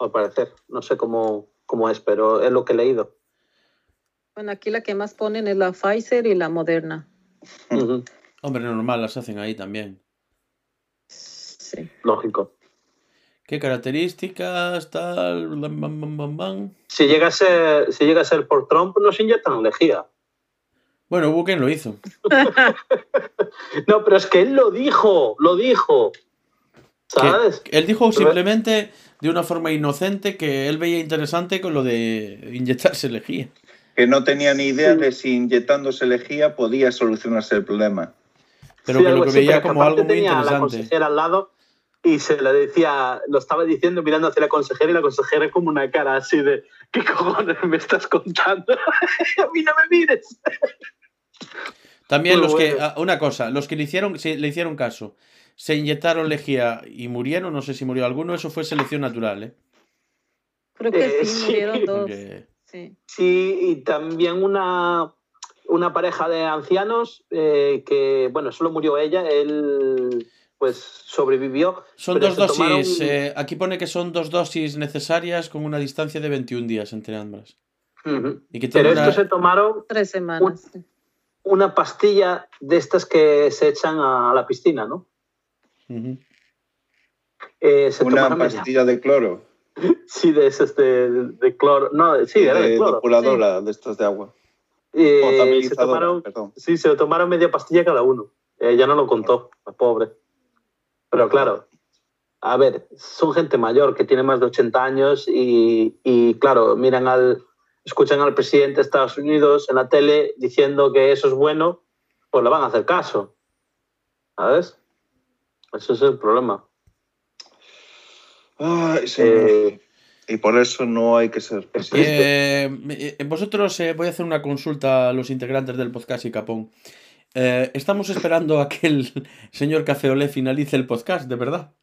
[SPEAKER 2] Al parecer. No sé cómo, cómo es, pero es lo que he leído.
[SPEAKER 3] Bueno, aquí la que más ponen es la Pfizer y la Moderna.
[SPEAKER 1] Hombre, normal, las hacen ahí también.
[SPEAKER 3] Sí.
[SPEAKER 2] Lógico.
[SPEAKER 1] ¿Qué características? Tal. bam, bam, bam, bam, bam?
[SPEAKER 2] Si llega, a ser, si llega a ser por Trump, nos inyectan lejía.
[SPEAKER 1] Bueno, hubo quien lo hizo.
[SPEAKER 2] No, pero es que él lo dijo, lo dijo. ¿Sabes?
[SPEAKER 1] Él dijo simplemente de una forma inocente que él veía interesante con lo de inyectarse lejía.
[SPEAKER 4] Que no tenía ni idea de si inyectándose lejía podía solucionarse el problema.
[SPEAKER 1] Pero
[SPEAKER 2] Sí,
[SPEAKER 1] que lo que veía
[SPEAKER 2] que
[SPEAKER 1] como algo muy
[SPEAKER 2] tenía a la
[SPEAKER 1] interesante.
[SPEAKER 2] consejera al lado y se le decía, lo estaba diciendo mirando hacia la consejera y la consejera como una cara así de, ¿qué cojones me estás contando? a mí no me mires.
[SPEAKER 1] También
[SPEAKER 2] Muy
[SPEAKER 1] los que,
[SPEAKER 2] bueno.
[SPEAKER 1] ah, una cosa, los que le hicieron, le hicieron caso, se inyectaron lejía y murieron, no sé si murió alguno, eso fue selección natural, ¿eh?
[SPEAKER 3] Creo que
[SPEAKER 2] Eh,
[SPEAKER 3] sí,
[SPEAKER 2] sí.
[SPEAKER 3] murieron dos.
[SPEAKER 1] Porque-
[SPEAKER 3] Sí.
[SPEAKER 2] Sí, y también una, una pareja de ancianos que, que, bueno, solo murió ella, él pues sobrevivió.
[SPEAKER 1] Son dos
[SPEAKER 2] tomaron-
[SPEAKER 1] dosis, eh, aquí pone que son dos dosis necesarias con una distancia de 21 días entre ambas. Y que
[SPEAKER 2] Pero
[SPEAKER 1] una...
[SPEAKER 2] estos se tomaron
[SPEAKER 3] Tres semanas.
[SPEAKER 2] una pastilla de estas que se echan a la piscina, ¿no? Eh, se
[SPEAKER 4] Una pastilla de cloro,
[SPEAKER 2] Sí, de esas de, de cloro. No, sí, era de
[SPEAKER 4] de
[SPEAKER 2] cloro.
[SPEAKER 4] depuradora, de estas de agua.
[SPEAKER 2] Eh, se tomaron,
[SPEAKER 4] perdón.
[SPEAKER 2] sí, se tomaron media pastilla cada uno. Eh, ya no lo contó, la pobre. Pero claro, a ver, son gente mayor que tiene más de 80 años y, y, claro, miran al, escuchan al presidente de Estados Unidos en la tele diciendo que eso es bueno, pues le van a hacer caso. ¿Sabes? Ese es el problema.
[SPEAKER 4] Ay, sí.
[SPEAKER 2] Eh,
[SPEAKER 4] y por eso no hay que ser pesimista.
[SPEAKER 1] Eh, eh, vosotros eh, voy a hacer una consulta a los integrantes del podcast y Capón. Eh, estamos esperando a que el señor Cafeolé finalice el podcast, de verdad.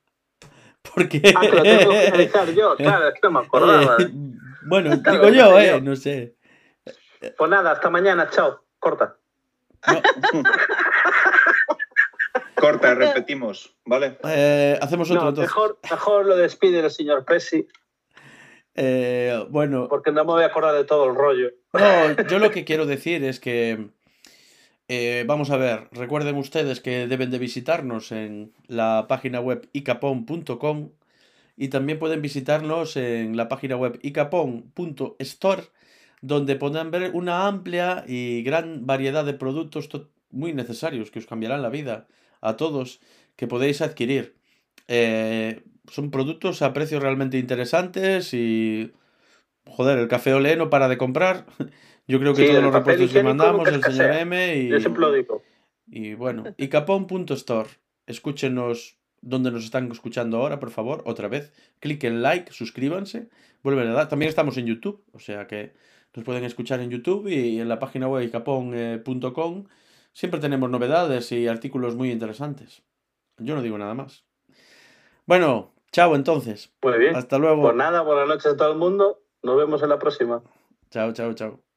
[SPEAKER 1] Porque.
[SPEAKER 2] ah, que lo tengo que finalizar yo, claro, es que no me acordaba.
[SPEAKER 1] Eh, bueno,
[SPEAKER 2] Claro,
[SPEAKER 1] digo yo,
[SPEAKER 2] no sé
[SPEAKER 1] eh,
[SPEAKER 2] yo.
[SPEAKER 1] no sé.
[SPEAKER 2] Pues nada, hasta mañana, chao, corta.
[SPEAKER 4] Corta, repetimos, ¿vale?
[SPEAKER 1] Eh, hacemos otro
[SPEAKER 2] No,
[SPEAKER 1] entonces.
[SPEAKER 2] mejor, mejor lo despide el señor Presi,
[SPEAKER 1] Eh, bueno,
[SPEAKER 2] porque no me voy a acordar de todo el rollo.
[SPEAKER 1] no, yo lo que quiero decir es que. eh, vamos a ver, recuerden ustedes que deben de visitarnos en la página web icapon.com y también pueden visitarnos en la página web icapon.store donde podrán ver una amplia y gran variedad de productos to- muy necesarios que os cambiarán la vida a todos que podéis adquirir. Eh, son productos a precios realmente interesantes y joder, el café olé no para de comprar. Yo creo que
[SPEAKER 2] Sí,
[SPEAKER 1] todos los repuestos que mandamos, el señor. M y,
[SPEAKER 2] Yo siempre lo digo.
[SPEAKER 1] y bueno, y capón.store. Escúchenos donde nos están escuchando ahora, por favor, otra vez. Cliquen like, suscríbanse, vuelven a dar. También estamos en YouTube, o sea que nos pueden escuchar en YouTube y en la página web capón.com. Siempre tenemos novedades y artículos muy interesantes. Yo no digo nada más. Bueno, chao entonces.
[SPEAKER 2] Muy bien.
[SPEAKER 1] Hasta luego.
[SPEAKER 2] Pues nada, buenas noches a todo el mundo. Nos vemos en la próxima.
[SPEAKER 1] Chao, chao, chao.